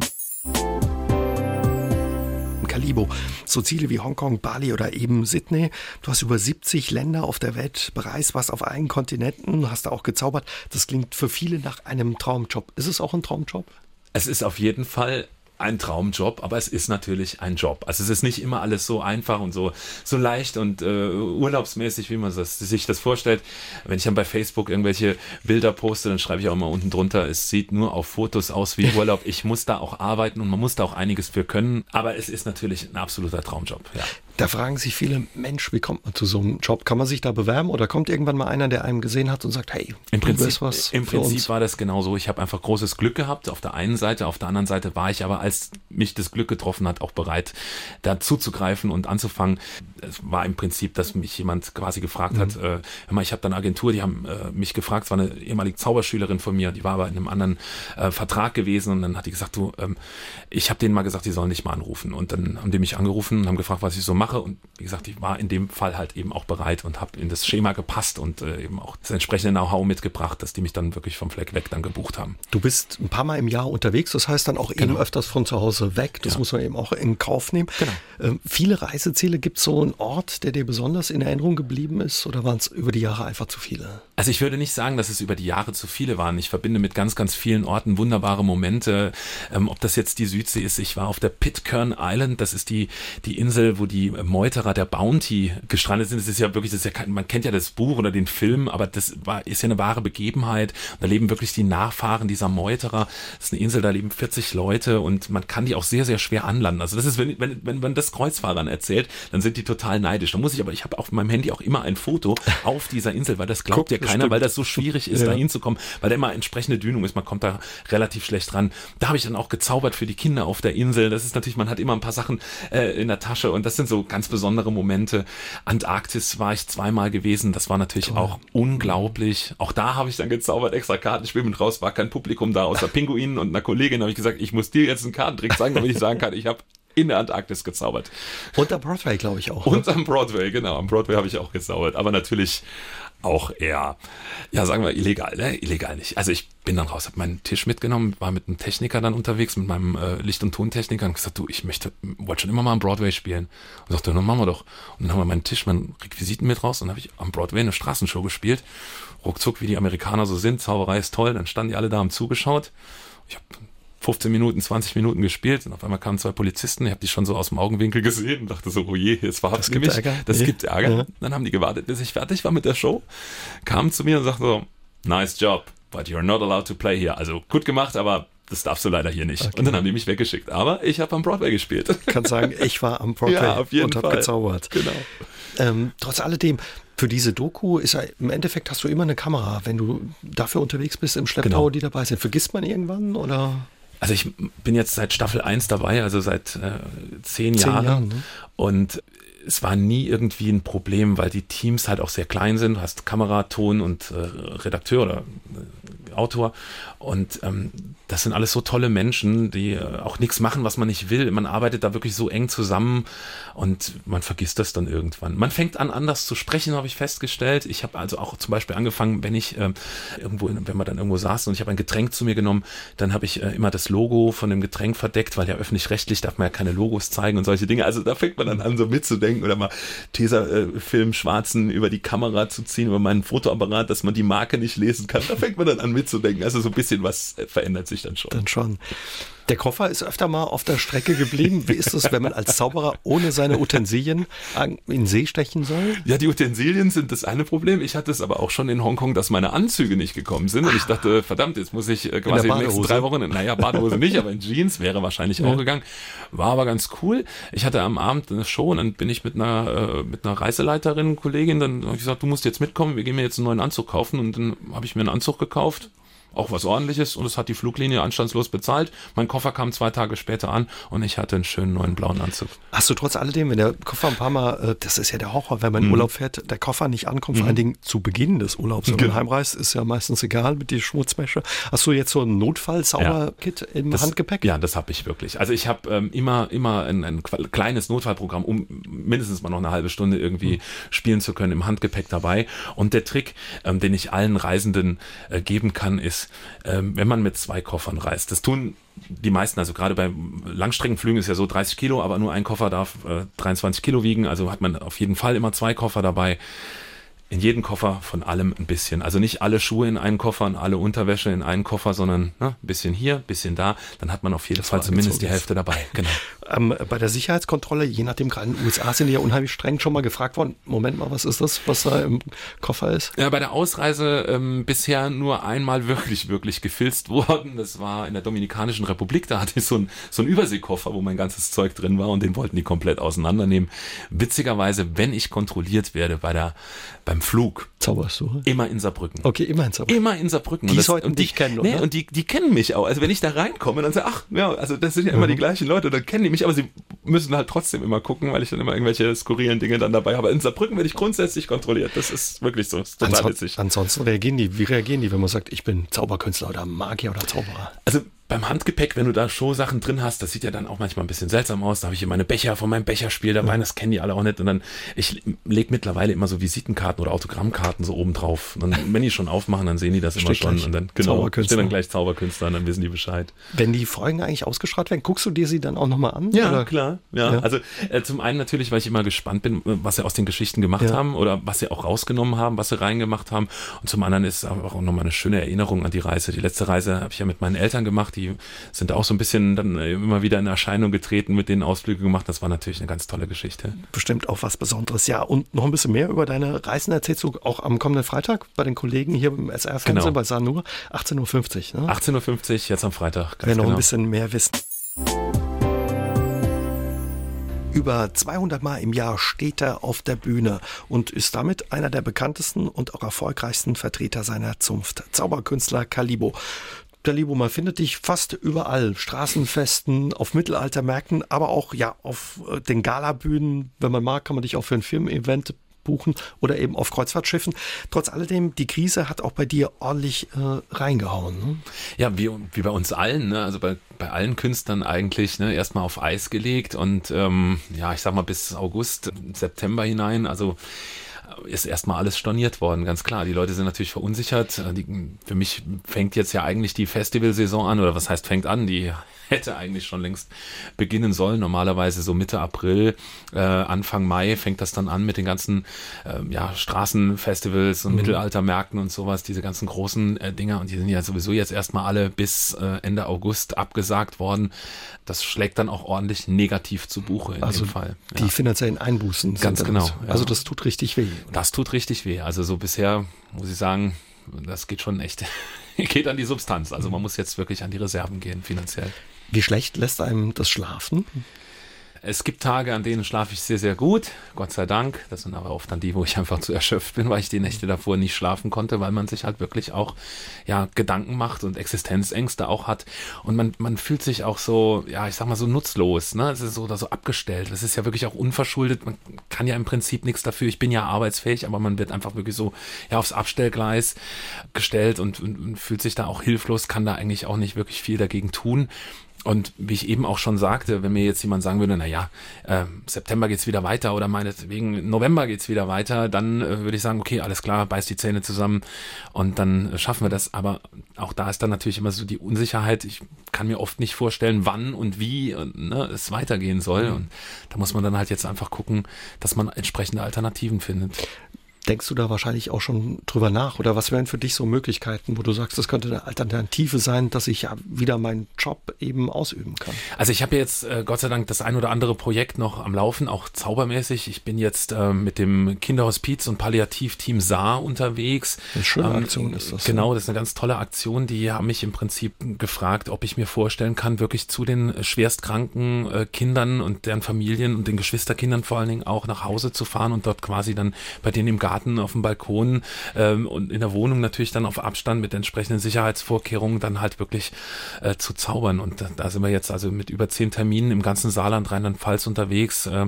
Calibo. So Ziele wie Hongkong, Bali oder eben Sydney. Du hast über 70 Länder auf der Welt bereist, warst auf allen Kontinenten, hast da auch gezaubert. Das klingt für viele nach einem Traumjob. Ist es auch ein Traumjob? Es ist auf jeden Fall ein Traumjob, aber es ist natürlich ein Job. Also es ist nicht immer alles so einfach und so, so leicht und äh, urlaubsmäßig, wie man das, sich das vorstellt. Wenn ich dann bei Facebook irgendwelche Bilder poste, dann schreibe ich auch immer unten drunter, es sieht nur auf Fotos aus wie Urlaub. Ich muss da auch arbeiten und man muss da auch einiges für können. Aber es ist natürlich ein absoluter Traumjob. Ja. Da fragen sich viele, Mensch, wie kommt man zu so einem Job? Kann man sich da bewerben oder kommt irgendwann mal einer, der einem gesehen hat und sagt, hey, im Prinzip, was im Prinzip uns? war das genauso. Ich habe einfach großes Glück gehabt auf der einen Seite, auf der anderen Seite war ich aber, als mich das Glück getroffen hat, auch bereit, da zuzugreifen und anzufangen. Es war im Prinzip, dass mich jemand quasi gefragt mhm. hat, äh, ich habe da eine Agentur, die haben äh, mich gefragt, es war eine ehemalige Zauberschülerin von mir, die war aber in einem anderen äh, Vertrag gewesen und dann hat die gesagt, du, ähm, ich habe denen mal gesagt, die sollen dich mal anrufen und dann haben die mich angerufen und haben gefragt, was ich so mache mache. Und wie gesagt, ich war in dem Fall halt eben auch bereit und habe in das Schema gepasst und äh, eben auch das entsprechende Know-how mitgebracht, dass die mich dann wirklich vom Fleck weg dann gebucht haben. Du bist ein paar Mal im Jahr unterwegs, das heißt dann auch genau. eben öfters von zu Hause weg. Das ja. muss man eben auch in Kauf nehmen. Genau. Ähm, viele Reiseziele, gibt es so einen Ort, der dir besonders in Erinnerung geblieben ist oder waren es über die Jahre einfach zu viele? Also ich würde nicht sagen, dass es über die Jahre zu viele waren. Ich verbinde mit ganz, ganz vielen Orten wunderbare Momente. Ähm, ob das jetzt die Südsee ist, ich war auf der Pitcairn Island, das ist die, die Insel, wo die Meuterer der Bounty gestrandet sind. Das ist ja wirklich, das ist ja kein, man kennt ja das Buch oder den Film, aber das war, ist ja eine wahre Begebenheit. Da leben wirklich die Nachfahren dieser Meuterer. Das ist eine Insel, da leben 40 Leute und man kann die auch sehr, sehr schwer anlanden. Also das ist, wenn, wenn, wenn man das Kreuzfahrern erzählt, dann sind die total neidisch. Da muss ich aber, ich habe auf meinem Handy auch immer ein Foto auf dieser Insel, weil das glaubt Guck, ja keiner, weil das so schwierig ist, ja. da hinzukommen, weil da immer entsprechende Dünung ist. Man kommt da relativ schlecht ran. Da habe ich dann auch gezaubert für die Kinder auf der Insel. Das ist natürlich, man hat immer ein paar Sachen äh, in der Tasche und das sind so ganz besondere Momente. Antarktis war ich zweimal gewesen. Das war natürlich Toll. auch unglaublich. Auch da habe ich dann gezaubert, extra Karten schwimmen raus, war kein Publikum da, außer Pinguinen und einer Kollegin habe ich gesagt, ich muss dir jetzt einen Kartentrick zeigen, damit ich sagen kann, ich habe in der Antarktis gezaubert. Und am Broadway, glaube ich auch. Und ne? am Broadway, genau. Am Broadway habe ich auch gezaubert. Aber natürlich auch eher, ja, sagen wir illegal, ne? Illegal nicht. Also ich bin dann raus, habe meinen Tisch mitgenommen, war mit einem Techniker dann unterwegs, mit meinem äh, Licht- und Tontechniker und gesagt, du, ich möchte, wollte schon immer mal am Broadway spielen. Und sagte, dann machen wir doch. Und dann haben wir meinen Tisch, meinen Requisiten mit raus und habe ich am Broadway eine Straßenshow gespielt. Ruckzuck, wie die Amerikaner so sind, Zauberei ist toll. Dann standen die alle da haben zugeschaut. Ich habe 15 Minuten, 20 Minuten gespielt und auf einmal kamen zwei Polizisten, ich habe die schon so aus dem Augenwinkel gesehen und dachte so, oh je, jetzt war das gibt mich. Ärger. Das ja. gibt Ärger. Ja. Dann haben die gewartet, bis ich fertig war mit der Show, kamen zu mir und sagten so, nice job, but you're not allowed to play here. Also gut gemacht, aber das darfst du leider hier nicht. Okay. Und dann haben die mich weggeschickt. Aber ich habe am Broadway gespielt. Kann sagen, ich war am Broadway ja, auf jeden und habe gezaubert. Genau. Ähm, trotz alledem, für diese Doku ist ja, im Endeffekt hast du immer eine Kamera, wenn du dafür unterwegs bist im Schlepptau, genau. die dabei sind. Vergisst man irgendwann oder? Also ich bin jetzt seit Staffel 1 dabei, also seit äh, zehn, zehn Jahren. Jahren ne? Und es war nie irgendwie ein Problem, weil die Teams halt auch sehr klein sind. Du hast Kamera, Ton und äh, Redakteur oder äh, Autor. Und ähm, das sind alles so tolle Menschen, die äh, auch nichts machen, was man nicht will. Man arbeitet da wirklich so eng zusammen und man vergisst das dann irgendwann. Man fängt an, anders zu sprechen, habe ich festgestellt. Ich habe also auch zum Beispiel angefangen, wenn ich äh, irgendwo, wenn man dann irgendwo saß und ich habe ein Getränk zu mir genommen, dann habe ich äh, immer das Logo von dem Getränk verdeckt, weil ja öffentlich-rechtlich darf man ja keine Logos zeigen und solche Dinge. Also da fängt man dann an, so mitzudenken oder mal Tesafilm äh, schwarzen über die Kamera zu ziehen, über meinen Fotoapparat, dass man die Marke nicht lesen kann. Da fängt man dann an mitzudenken. Also so ein bisschen was verändert sich dann schon. Dann schon. Der Koffer ist öfter mal auf der Strecke geblieben. Wie ist es, wenn man als Zauberer ohne seine Utensilien in See stechen soll? Ja, die Utensilien sind das eine Problem. Ich hatte es aber auch schon in Hongkong, dass meine Anzüge nicht gekommen sind. Und ich dachte, verdammt, jetzt muss ich äh, quasi in, in den nächsten drei Wochen, naja, Badehose nicht, aber in Jeans wäre wahrscheinlich ja. auch gegangen. War aber ganz cool. Ich hatte am Abend eine Show und dann bin ich mit einer, äh, mit einer Reiseleiterin, Kollegin, dann habe ich gesagt, du musst jetzt mitkommen, wir gehen mir jetzt einen neuen Anzug kaufen. Und dann habe ich mir einen Anzug gekauft auch was ordentliches und es hat die Fluglinie anstandslos bezahlt. Mein Koffer kam zwei Tage später an und ich hatte einen schönen neuen blauen Anzug. Hast du trotz alledem, wenn der Koffer ein paar Mal, äh, das ist ja der Horror, wenn man in mhm. Urlaub fährt, der Koffer nicht ankommt, vor allen mhm. Dingen zu Beginn des Urlaubs, wenn man genau. heimreist, ist ja meistens egal mit die Schmutzwäsche. Hast du jetzt so ein Notfall-Sauberkit ja. im das, Handgepäck? Ja, das habe ich wirklich. Also ich habe ähm, immer, immer ein, ein, kleines Notfallprogramm, um mindestens mal noch eine halbe Stunde irgendwie mhm. spielen zu können im Handgepäck dabei. Und der Trick, ähm, den ich allen Reisenden äh, geben kann, ist, ähm, wenn man mit zwei Koffern reist. Das tun die meisten, also gerade bei Langstreckenflügen ist ja so 30 Kilo, aber nur ein Koffer darf äh, 23 Kilo wiegen, also hat man auf jeden Fall immer zwei Koffer dabei in jedem Koffer von allem ein bisschen. Also nicht alle Schuhe in einen Koffer und alle Unterwäsche in einen Koffer, sondern ne, ein bisschen hier, ein bisschen da. Dann hat man auf jeden das Fall zumindest die Hälfte dabei. Genau. ähm, bei der Sicherheitskontrolle, je nachdem, gerade in den USA sind die ja unheimlich streng schon mal gefragt worden. Moment mal, was ist das, was da im Koffer ist? Ja, bei der Ausreise ähm, bisher nur einmal wirklich, wirklich gefilzt worden. Das war in der Dominikanischen Republik. Da hatte ich so, ein, so einen Überseekoffer, wo mein ganzes Zeug drin war und den wollten die komplett auseinandernehmen. Witzigerweise, wenn ich kontrolliert werde bei der, beim Flug. Zauberst du? Immer in Saarbrücken. Okay, immer in Saarbrücken. Immer in Saarbrücken. Die sollten und dich kennen, oder? Nee, und die, die kennen mich auch. Also wenn ich da reinkomme, dann sage ach, ja, also das sind ja immer mhm. die gleichen Leute, dann kennen die mich, aber sie müssen halt trotzdem immer gucken, weil ich dann immer irgendwelche skurrilen Dinge dann dabei habe. In Saarbrücken werde ich grundsätzlich kontrolliert. Das ist wirklich so. Ist total Anson witzig. Ansonsten reagieren die, wie reagieren die, wenn man sagt, ich bin Zauberkünstler oder Magier oder Zauberer? Also beim Handgepäck, wenn du da Showsachen drin hast, das sieht ja dann auch manchmal ein bisschen seltsam aus. Da habe ich hier meine Becher von meinem Becherspiel dabei, ja. das kennen die alle auch nicht. Und dann, ich lege mittlerweile immer so Visitenkarten oder Autogrammkarten so oben drauf. Und dann, wenn die schon aufmachen, dann sehen die das immer schon. Und dann, genau, steht dann gleich Zauberkünstler und dann wissen die Bescheid. Wenn die Folgen eigentlich ausgestrahlt werden, guckst du dir sie dann auch nochmal an? Ja, oder? klar. Ja. ja. Also äh, zum einen natürlich, weil ich immer gespannt bin, was sie aus den Geschichten gemacht ja. haben oder was sie auch rausgenommen haben, was sie reingemacht haben. Und zum anderen ist es auch nochmal eine schöne Erinnerung an die Reise. Die letzte Reise habe ich ja mit meinen Eltern gemacht, die sind auch auch so ein bisschen dann äh, immer wieder in Erscheinung getreten, mit denen Ausflüge gemacht. Das war natürlich eine ganz tolle Geschichte. Bestimmt auch was Besonderes. Ja, und noch ein bisschen mehr über deine Reisen erzählst du auch am kommenden Freitag bei den Kollegen hier im SR-Fernsehen genau. bei Sanur. 18.50 Uhr. Ne? 18.50 Uhr jetzt am Freitag. Wer noch genau. ein bisschen mehr wissen. Über 200 Mal im Jahr steht er auf der Bühne und ist damit einer der bekanntesten und auch erfolgreichsten Vertreter seiner Zunft. Zauberkünstler Calibo. Dalibo, man findet dich fast überall. Straßenfesten, auf Mittelaltermärkten, aber auch ja auf äh, den Galabühnen. Wenn man mag, kann man dich auch für ein Filmevent buchen oder eben auf Kreuzfahrtschiffen. Trotz alledem, die Krise hat auch bei dir ordentlich äh, reingehauen. Ne? Ja, wie, wie bei uns allen, ne? also bei, bei allen Künstlern eigentlich, ne? erstmal auf Eis gelegt und ähm, ja, ich sag mal bis August, September hinein, also ist erstmal alles storniert worden, ganz klar. Die Leute sind natürlich verunsichert. Die, für mich fängt jetzt ja eigentlich die Festivalsaison an, oder was heißt fängt an? Die hätte eigentlich schon längst beginnen sollen. Normalerweise so Mitte April, äh, Anfang Mai fängt das dann an mit den ganzen äh, ja, Straßenfestivals und mhm. Mittelaltermärkten und sowas, diese ganzen großen äh, Dinger. Und die sind ja sowieso jetzt erstmal alle bis äh, Ende August abgesagt worden. Das schlägt dann auch ordentlich negativ zu Buche in also dem Fall. Ja. Die finanziellen Einbußen. Ganz genau. Ja. Also das tut richtig weh. Oder? Das tut richtig weh. Also so bisher muss ich sagen, das geht schon echt, geht an die Substanz. Also man muss jetzt wirklich an die Reserven gehen finanziell. Wie schlecht lässt einem das Schlafen? Es gibt Tage, an denen schlafe ich sehr, sehr gut. Gott sei Dank. Das sind aber oft dann die, wo ich einfach zu erschöpft bin, weil ich die Nächte davor nicht schlafen konnte, weil man sich halt wirklich auch, ja, Gedanken macht und Existenzängste auch hat. Und man, man fühlt sich auch so, ja, ich sag mal so nutzlos, ne? Es ist so oder so abgestellt. Es ist ja wirklich auch unverschuldet. Man kann ja im Prinzip nichts dafür. Ich bin ja arbeitsfähig, aber man wird einfach wirklich so, ja, aufs Abstellgleis gestellt und, und, und fühlt sich da auch hilflos, kann da eigentlich auch nicht wirklich viel dagegen tun. Und wie ich eben auch schon sagte, wenn mir jetzt jemand sagen würde, na ja, äh, September geht's wieder weiter oder meinetwegen November geht's wieder weiter, dann äh, würde ich sagen, okay, alles klar, beiß die Zähne zusammen und dann äh, schaffen wir das. Aber auch da ist dann natürlich immer so die Unsicherheit. Ich kann mir oft nicht vorstellen, wann und wie und, ne, es weitergehen soll. Mhm. Und da muss man dann halt jetzt einfach gucken, dass man entsprechende Alternativen findet. Denkst du da wahrscheinlich auch schon drüber nach? Oder was wären für dich so Möglichkeiten, wo du sagst, das könnte eine Alternative sein, dass ich ja wieder meinen Job eben ausüben kann? Also ich habe jetzt äh, Gott sei Dank das ein oder andere Projekt noch am Laufen, auch zaubermäßig. Ich bin jetzt äh, mit dem Kinderhospiz und Palliativteam Saar unterwegs. Eine schöne ähm, Aktion ist das. Genau, das ist eine ganz tolle Aktion. Die haben mich im Prinzip gefragt, ob ich mir vorstellen kann, wirklich zu den schwerstkranken äh, Kindern und deren Familien und den Geschwisterkindern vor allen Dingen auch nach Hause zu fahren und dort quasi dann bei denen im Garten Garten, auf dem Balkon ähm, und in der Wohnung natürlich dann auf Abstand mit entsprechenden Sicherheitsvorkehrungen dann halt wirklich äh, zu zaubern. Und da, sind wir jetzt also mit über zehn Terminen im ganzen Saarland, Rheinland-Pfalz unterwegs, äh,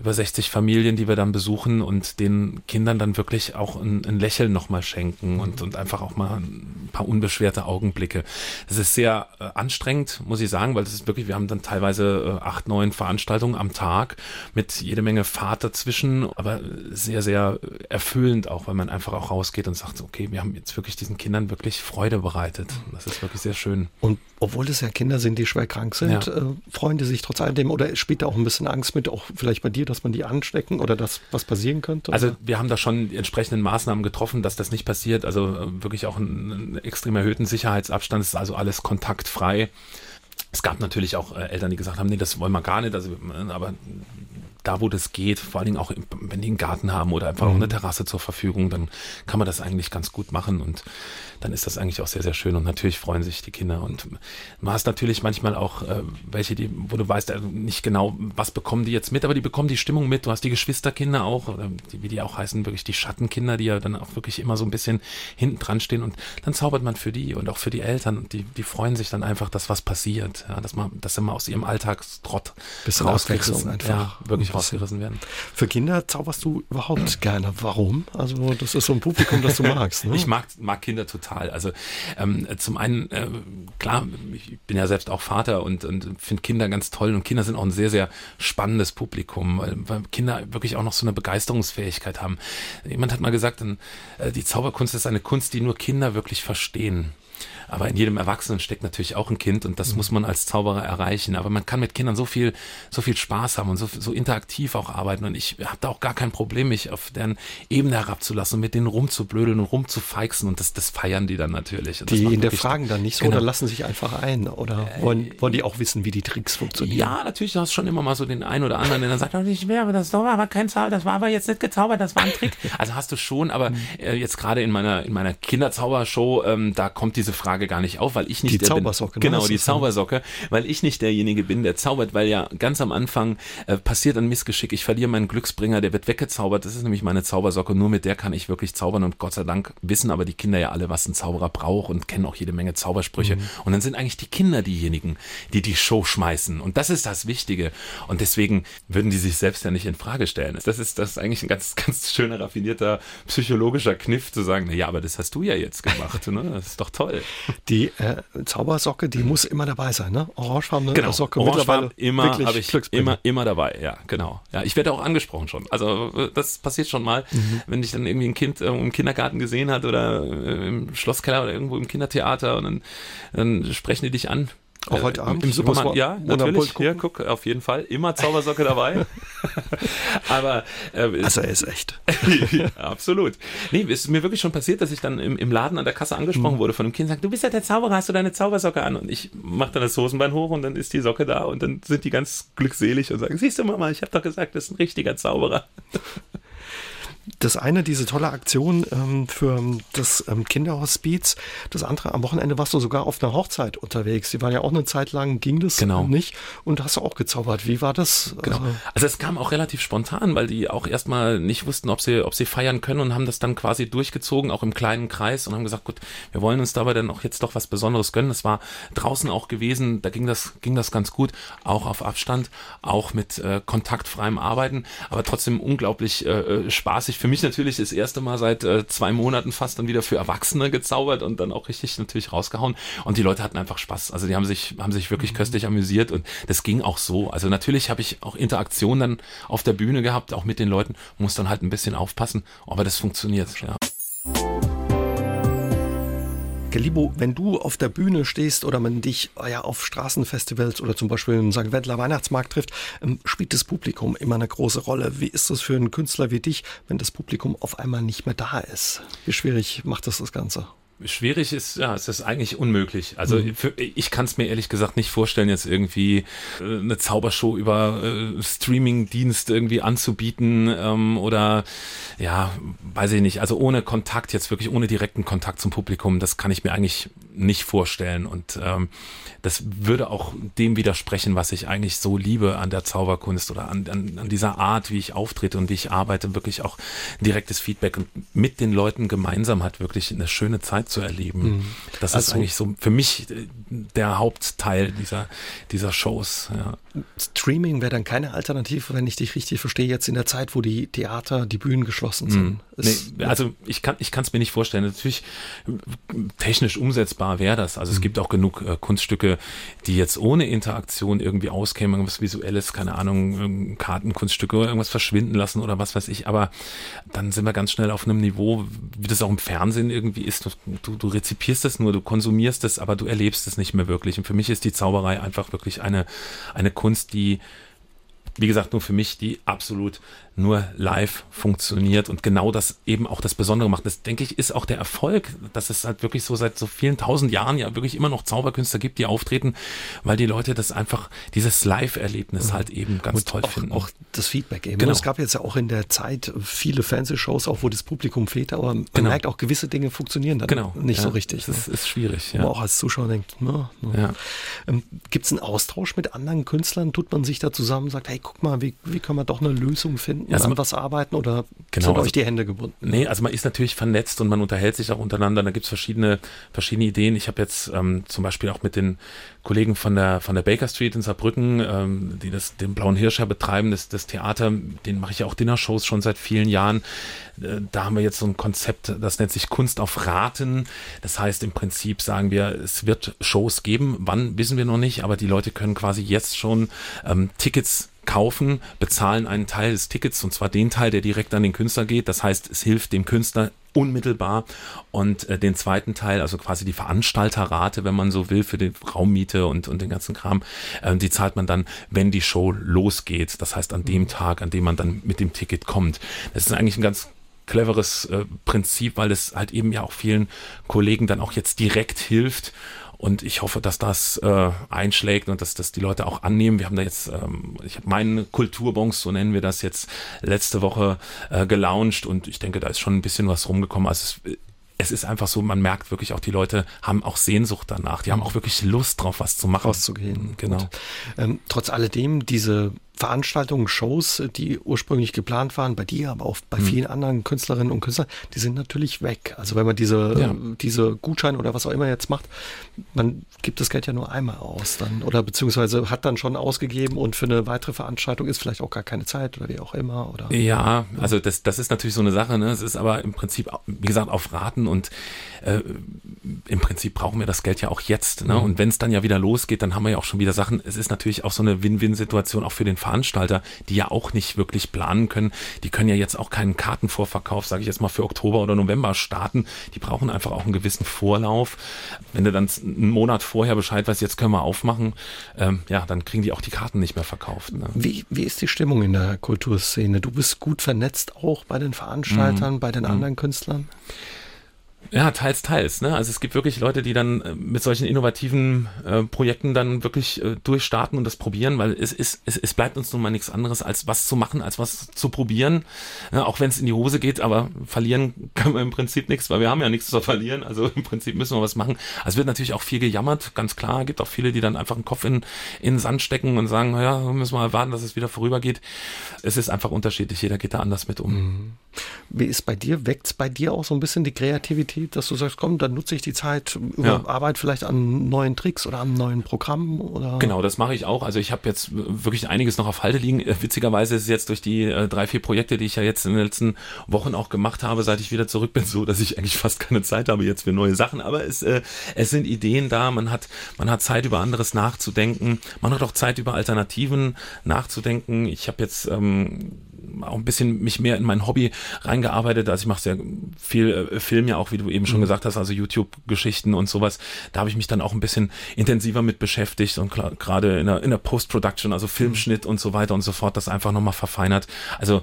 über 60 Familien, die wir dann besuchen und den Kindern dann wirklich auch ein, ein Lächeln nochmal schenken und, und einfach auch mal ein paar unbeschwerte Augenblicke. Das ist sehr äh, anstrengend, muss ich sagen, weil das ist wirklich, wir haben dann teilweise äh, acht, neun Veranstaltungen am Tag mit jede Menge Fahrt dazwischen, aber sehr, sehr erfüllend auch, weil man einfach auch rausgeht und sagt, okay, wir haben jetzt wirklich diesen Kindern wirklich Freude bereitet. Das ist wirklich sehr schön. Und obwohl es ja Kinder sind, die schwer krank sind, ja. äh, freuen die sich trotz alledem oder spielt da auch ein bisschen Angst mit, auch vielleicht bei dir, dass man die anstecken oder dass was passieren könnte? Also wir haben da schon die entsprechenden Maßnahmen getroffen, dass das nicht passiert. Also äh, wirklich auch einen, einen extrem erhöhten Sicherheitsabstand. Es ist also alles kontaktfrei. Es gab natürlich auch äh, Eltern, die gesagt haben, nee, das wollen wir gar nicht. Also, äh, aber da, wo das geht, vor allen Dingen auch, wenn die einen Garten haben oder einfach mhm. auch eine Terrasse zur Verfügung, dann kann man das eigentlich ganz gut machen und dann ist das eigentlich auch sehr, sehr schön und natürlich freuen sich die Kinder und man hast natürlich manchmal auch äh, welche, die, wo du weißt äh, nicht genau, was bekommen die jetzt mit, aber die bekommen die Stimmung mit. Du hast die Geschwisterkinder auch, oder die, wie die auch heißen, wirklich die Schattenkinder, die ja dann auch wirklich immer so ein bisschen hinten dran stehen und dann zaubert man für die und auch für die Eltern und die, die freuen sich dann einfach, dass was passiert, ja, dass man, dass sie mal aus ihrem Alltagstrott bisschen rausgerissen, einfach. Ja, wirklich rausgerissen werden. Für Kinder zauberst du überhaupt gerne. Warum? Also das ist so ein Publikum, das du magst. Ne? Ich mag, mag Kinder total. Also ähm, zum einen, äh, klar, ich bin ja selbst auch Vater und, und finde Kinder ganz toll und Kinder sind auch ein sehr, sehr spannendes Publikum, weil, weil Kinder wirklich auch noch so eine Begeisterungsfähigkeit haben. Jemand hat mal gesagt, äh, die Zauberkunst ist eine Kunst, die nur Kinder wirklich verstehen. Aber in jedem Erwachsenen steckt natürlich auch ein Kind und das mhm. muss man als Zauberer erreichen. Aber man kann mit Kindern so viel, so viel Spaß haben und so, so interaktiv auch arbeiten. Und ich habe da auch gar kein Problem, mich auf deren Ebene herabzulassen und mit denen rumzublödeln und rumzufeixen. Und das, das feiern die dann natürlich. die in der Fragen dann nicht so genau. oder lassen sich einfach ein oder äh, wollen, wollen die auch wissen, wie die Tricks funktionieren? Ja, natürlich, du hast schon immer mal so den einen oder anderen, der dann sagt, oh, ich will, aber das war aber kein Zauber, das war aber jetzt nicht gezaubert, das war ein Trick. Also hast du schon, aber mhm. äh, jetzt gerade in meiner, in meiner Kinderzaubershow, ähm, da kommt diese Frage gar nicht auf, weil ich nicht die der Zaubersocke, bin. Genau, die Zaubersocke, weil ich nicht derjenige bin, der zaubert, weil ja ganz am Anfang äh, passiert ein Missgeschick. Ich verliere meinen Glücksbringer, der wird weggezaubert. Das ist nämlich meine Zaubersocke. Nur mit der kann ich wirklich zaubern und Gott sei Dank wissen aber die Kinder ja alle, was ein Zauberer braucht und kennen auch jede Menge Zaubersprüche. Mhm. Und dann sind eigentlich die Kinder diejenigen, die die Show schmeißen. Und das ist das Wichtige. Und deswegen würden die sich selbst ja nicht in Frage stellen. Das ist, das ist eigentlich ein ganz, ganz schöner, raffinierter psychologischer Kniff zu sagen, na ja, aber das hast du ja jetzt gemacht. Ne? Das ist doch toll. Die äh, Zaubersocke, die muss immer dabei sein, ne? Orangefarbene genau. Socke Orangefarben immer habe ich immer immer dabei, ja, genau. Ja, ich werde auch angesprochen schon. Also das passiert schon mal, mhm. wenn ich dann irgendwie ein Kind äh, im Kindergarten gesehen hat oder äh, im Schlosskeller oder irgendwo im Kindertheater und dann, dann sprechen die dich an. Auch heute Abend? Im Supermarkt, ja, natürlich. Ja, guck, auf jeden Fall. Immer Zaubersocke dabei. Aber äh, Also er ist echt. ja, absolut. Nee, es ist mir wirklich schon passiert, dass ich dann im, im Laden an der Kasse angesprochen mhm. wurde von einem Kind, sagt, du bist ja der Zauberer, hast du deine Zaubersocke an? Und ich mache dann das Hosenbein hoch und dann ist die Socke da und dann sind die ganz glückselig und sagen, siehst du Mama, ich habe doch gesagt, das ist ein richtiger Zauberer. Das eine, diese tolle Aktion ähm, für das ähm, Kinderhospiz. Das andere, am Wochenende warst du sogar auf einer Hochzeit unterwegs. Die waren ja auch eine Zeit lang, ging das genau. nicht. Und hast du auch gezaubert. Wie war das? Genau. Also, also es kam auch relativ spontan, weil die auch erstmal nicht wussten, ob sie, ob sie feiern können und haben das dann quasi durchgezogen, auch im kleinen Kreis und haben gesagt, gut, wir wollen uns dabei dann auch jetzt doch was Besonderes gönnen. Es war draußen auch gewesen, da ging das, ging das ganz gut, auch auf Abstand, auch mit äh, kontaktfreiem Arbeiten, aber trotzdem unglaublich äh, äh spaßig für mich natürlich das erste Mal seit äh, zwei Monaten fast dann wieder für Erwachsene gezaubert und dann auch richtig natürlich rausgehauen. Und die Leute hatten einfach Spaß. Also die haben sich, haben sich wirklich mhm. köstlich amüsiert und das ging auch so. Also natürlich habe ich auch Interaktion dann auf der Bühne gehabt, auch mit den Leuten, muss dann halt ein bisschen aufpassen, aber das funktioniert. Ja. Gelibo, wenn du auf der Bühne stehst oder man dich ja, auf Straßenfestivals oder zum Beispiel im St. Wendler Weihnachtsmarkt trifft, ähm, spielt das Publikum immer eine große Rolle. Wie ist das für einen Künstler wie dich, wenn das Publikum auf einmal nicht mehr da ist? Wie schwierig macht das das Ganze? Schwierig ist, ja, es ist eigentlich unmöglich. Also mhm. für, ich kann es mir ehrlich gesagt nicht vorstellen, jetzt irgendwie äh, eine Zaubershow über äh, Streaming-Dienst irgendwie anzubieten ähm, oder ja, weiß ich nicht. Also ohne Kontakt, jetzt wirklich ohne direkten Kontakt zum Publikum, das kann ich mir eigentlich nicht vorstellen. Und ähm, das würde auch dem widersprechen, was ich eigentlich so liebe an der Zauberkunst oder an, an, an dieser Art, wie ich auftrete und wie ich arbeite, wirklich auch direktes Feedback und mit den Leuten gemeinsam hat wirklich eine schöne Zeit zu erleben. Mhm. Das also, ist eigentlich so für mich äh, der Hauptteil dieser, dieser Shows. Ja. Streaming wäre dann keine Alternative, wenn ich dich richtig verstehe, jetzt in der Zeit, wo die Theater, die Bühnen geschlossen sind. Mhm. Nee, also ich kann ich es mir nicht vorstellen. Natürlich technisch umsetzbar wäre das. Also mhm. es gibt auch genug äh, Kunststücke, die jetzt ohne Interaktion irgendwie auskämen, irgendwas Visuelles, keine Ahnung, Kartenkunststücke oder irgendwas verschwinden lassen oder was weiß ich. Aber dann sind wir ganz schnell auf einem Niveau, wie das auch im Fernsehen irgendwie ist. Du, du rezipierst es nur, du konsumierst es, aber du erlebst es nicht mehr wirklich. Und für mich ist die Zauberei einfach wirklich eine, eine Kunst, die wie gesagt, nur für mich, die absolut nur live funktioniert und genau das eben auch das Besondere macht. Das denke ich ist auch der Erfolg, dass es halt wirklich so seit so vielen tausend Jahren ja wirklich immer noch Zauberkünstler gibt, die auftreten, weil die Leute das einfach, dieses Live-Erlebnis mhm. halt eben ganz und toll auch, finden. Auch das Feedback eben. Genau. Es gab jetzt ja auch in der Zeit viele Fernsehshows, auch wo das Publikum fehlt, aber man genau. merkt auch, gewisse Dinge funktionieren dann genau. nicht ja, so richtig. Das ne? ist, schwierig. Ja. Wo man auch als Zuschauer denkt, na, na. Ja. Ähm, gibt es einen Austausch mit anderen Künstlern? Tut man sich da zusammen und sagt, hey, guck mal, wie, wie kann man doch eine Lösung finden, also an was arbeiten oder genau, sind also, euch die Hände gebunden? Nee, also man ist natürlich vernetzt und man unterhält sich auch untereinander. Da gibt es verschiedene, verschiedene Ideen. Ich habe jetzt ähm, zum Beispiel auch mit den Kollegen von der von der Baker Street in Saarbrücken, ähm, die das den Blauen Hirscher betreiben, das, das Theater, den mache ich ja auch Dinnershows schon seit vielen Jahren. Äh, da haben wir jetzt so ein Konzept, das nennt sich Kunst auf Raten. Das heißt im Prinzip sagen wir, es wird Shows geben. Wann wissen wir noch nicht, aber die Leute können quasi jetzt schon ähm, Tickets kaufen, bezahlen einen Teil des Tickets und zwar den Teil, der direkt an den Künstler geht. Das heißt, es hilft dem Künstler unmittelbar und äh, den zweiten Teil, also quasi die Veranstalterrate, wenn man so will, für die Raummiete und, und den ganzen Kram, äh, die zahlt man dann, wenn die Show losgeht. Das heißt, an dem Tag, an dem man dann mit dem Ticket kommt. Das ist eigentlich ein ganz cleveres äh, Prinzip, weil es halt eben ja auch vielen Kollegen dann auch jetzt direkt hilft und ich hoffe, dass das äh, einschlägt und dass das die Leute auch annehmen. Wir haben da jetzt, ähm, ich habe meinen Kulturbons, so nennen wir das jetzt, letzte Woche äh, gelauncht und ich denke, da ist schon ein bisschen was rumgekommen. Also es, es ist einfach so, man merkt wirklich auch, die Leute haben auch Sehnsucht danach. Die haben auch wirklich Lust drauf, was zu machen. Rauszugehen. Genau. Ähm, trotz alledem, diese Veranstaltungen, Shows, die ursprünglich geplant waren, bei dir, aber auch bei mhm. vielen anderen Künstlerinnen und Künstlern, die sind natürlich weg. Also wenn man diese, ja. diese Gutscheine oder was auch immer jetzt macht, man gibt das Geld ja nur einmal aus dann oder beziehungsweise hat dann schon ausgegeben und für eine weitere Veranstaltung ist vielleicht auch gar keine Zeit oder wie auch immer. Oder, ja, also das, das ist natürlich so eine Sache. Ne? Es ist aber im Prinzip, wie gesagt, auf Raten und äh, im Prinzip brauchen wir das Geld ja auch jetzt. Ne? Mhm. Und wenn es dann ja wieder losgeht, dann haben wir ja auch schon wieder Sachen. Es ist natürlich auch so eine Win-Win-Situation auch für den Veranstalter, die ja auch nicht wirklich planen können. Die können ja jetzt auch keinen Kartenvorverkauf, sage ich jetzt mal, für Oktober oder November starten. Die brauchen einfach auch einen gewissen Vorlauf. Wenn du dann einen Monat vorher Bescheid weißt, jetzt können wir aufmachen, ähm, ja, dann kriegen die auch die Karten nicht mehr verkauft. Ne? Wie, wie ist die Stimmung in der Kulturszene? Du bist gut vernetzt auch bei den Veranstaltern, mhm. bei den mhm. anderen Künstlern? Ja, teils, teils. Ne? Also es gibt wirklich Leute, die dann äh, mit solchen innovativen äh, Projekten dann wirklich äh, durchstarten und das probieren, weil es ist, es, es bleibt uns nun mal nichts anderes, als was zu machen, als was zu probieren. Ja, auch wenn es in die Hose geht, aber verlieren kann man im Prinzip nichts, weil wir haben ja nichts zu verlieren. Also im Prinzip müssen wir was machen. Also es wird natürlich auch viel gejammert, ganz klar. Es gibt auch viele, die dann einfach den Kopf in, in den Sand stecken und sagen, naja, müssen wir warten, dass es wieder vorübergeht. Es ist einfach unterschiedlich. Jeder geht da anders mit um. Mhm. Wie ist bei dir? Weckt es bei dir auch so ein bisschen die Kreativität, dass du sagst, komm, dann nutze ich die Zeit über ja. Arbeit vielleicht an neuen Tricks oder an neuen Programmen? Oder? Genau, das mache ich auch. Also ich habe jetzt wirklich einiges noch auf Halte liegen. Äh, witzigerweise ist es jetzt durch die äh, drei, vier Projekte, die ich ja jetzt in den letzten Wochen auch gemacht habe, seit ich wieder zurück bin, so, dass ich eigentlich fast keine Zeit habe jetzt für neue Sachen. Aber es, äh, es sind Ideen da. Man hat, man hat Zeit über anderes nachzudenken. Man hat auch Zeit über Alternativen nachzudenken. Ich habe jetzt ähm, auch ein bisschen mich mehr in mein Hobby reingearbeitet. Also ich mache sehr viel äh, Film ja auch, wie du eben schon mhm. gesagt hast, also YouTube-Geschichten und sowas. Da habe ich mich dann auch ein bisschen intensiver mit beschäftigt und gerade in der, in der Post-Production, also Filmschnitt und so weiter und so fort, das einfach nochmal verfeinert. Also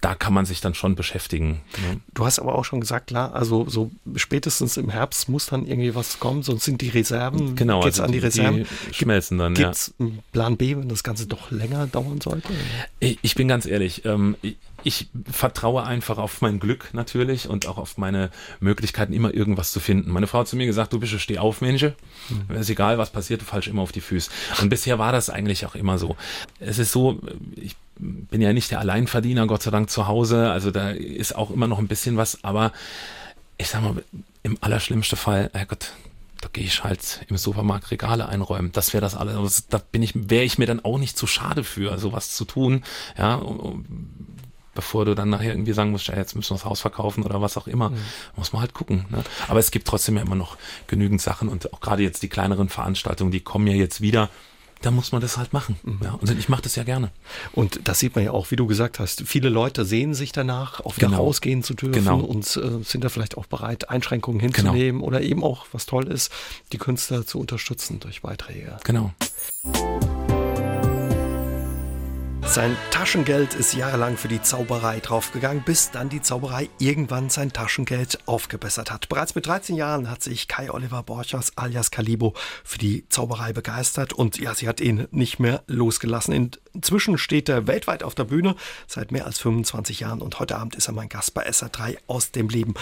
da kann man sich dann schon beschäftigen. Ne? Du hast aber auch schon gesagt, klar, also so spätestens im Herbst muss dann irgendwie was kommen, sonst sind die Reserven, genau, geht's also an die, Reserven. Die schmelzen dann, Gibt's ja. einen Plan B, wenn das Ganze doch länger dauern sollte? Ich bin ganz ehrlich, ähm, ich vertraue einfach auf mein Glück natürlich und auch auf meine Möglichkeiten, immer irgendwas zu finden. Meine Frau hat zu mir gesagt, du bist ein Steh-auf-Mensch. Mhm. Ist egal, was passiert, du fallst immer auf die Füße. Und bisher war das eigentlich auch immer so. Es ist so, ich bin ja nicht der Alleinverdiener, Gott sei Dank zu Hause. Also da ist auch immer noch ein bisschen was, aber ich sag mal, im allerschlimmsten Fall, Herrgott, da gehe ich halt im Supermarkt Regale einräumen. Das wäre das alles. Da bin ich, wäre ich mir dann auch nicht zu schade für, sowas zu tun. Ja, bevor du dann nachher irgendwie sagen musst, ja, jetzt müssen wir das Haus verkaufen oder was auch immer. Mhm. Muss man halt gucken. Ne? Aber es gibt trotzdem ja immer noch genügend Sachen und auch gerade jetzt die kleineren Veranstaltungen, die kommen ja jetzt wieder da muss man das halt machen. Mhm. Ja, und ich mache das ja gerne. Und das sieht man ja auch, wie du gesagt hast. Viele Leute sehen sich danach, auf genau. rausgehen zu dürfen genau. und äh, sind da vielleicht auch bereit, Einschränkungen hinzunehmen genau. oder eben auch, was toll ist, die Künstler zu unterstützen durch Beiträge. Genau. Sein Taschengeld ist jahrelang für die Zauberei draufgegangen, bis dann die Zauberei irgendwann sein Taschengeld aufgebessert hat. Bereits mit 13 Jahren hat sich Kai Oliver Borchers alias Calibo für die Zauberei begeistert und ja, sie hat ihn nicht mehr losgelassen. Inzwischen steht er weltweit auf der Bühne seit mehr als 25 Jahren und heute Abend ist er mein Gast bei SA3 aus dem Leben.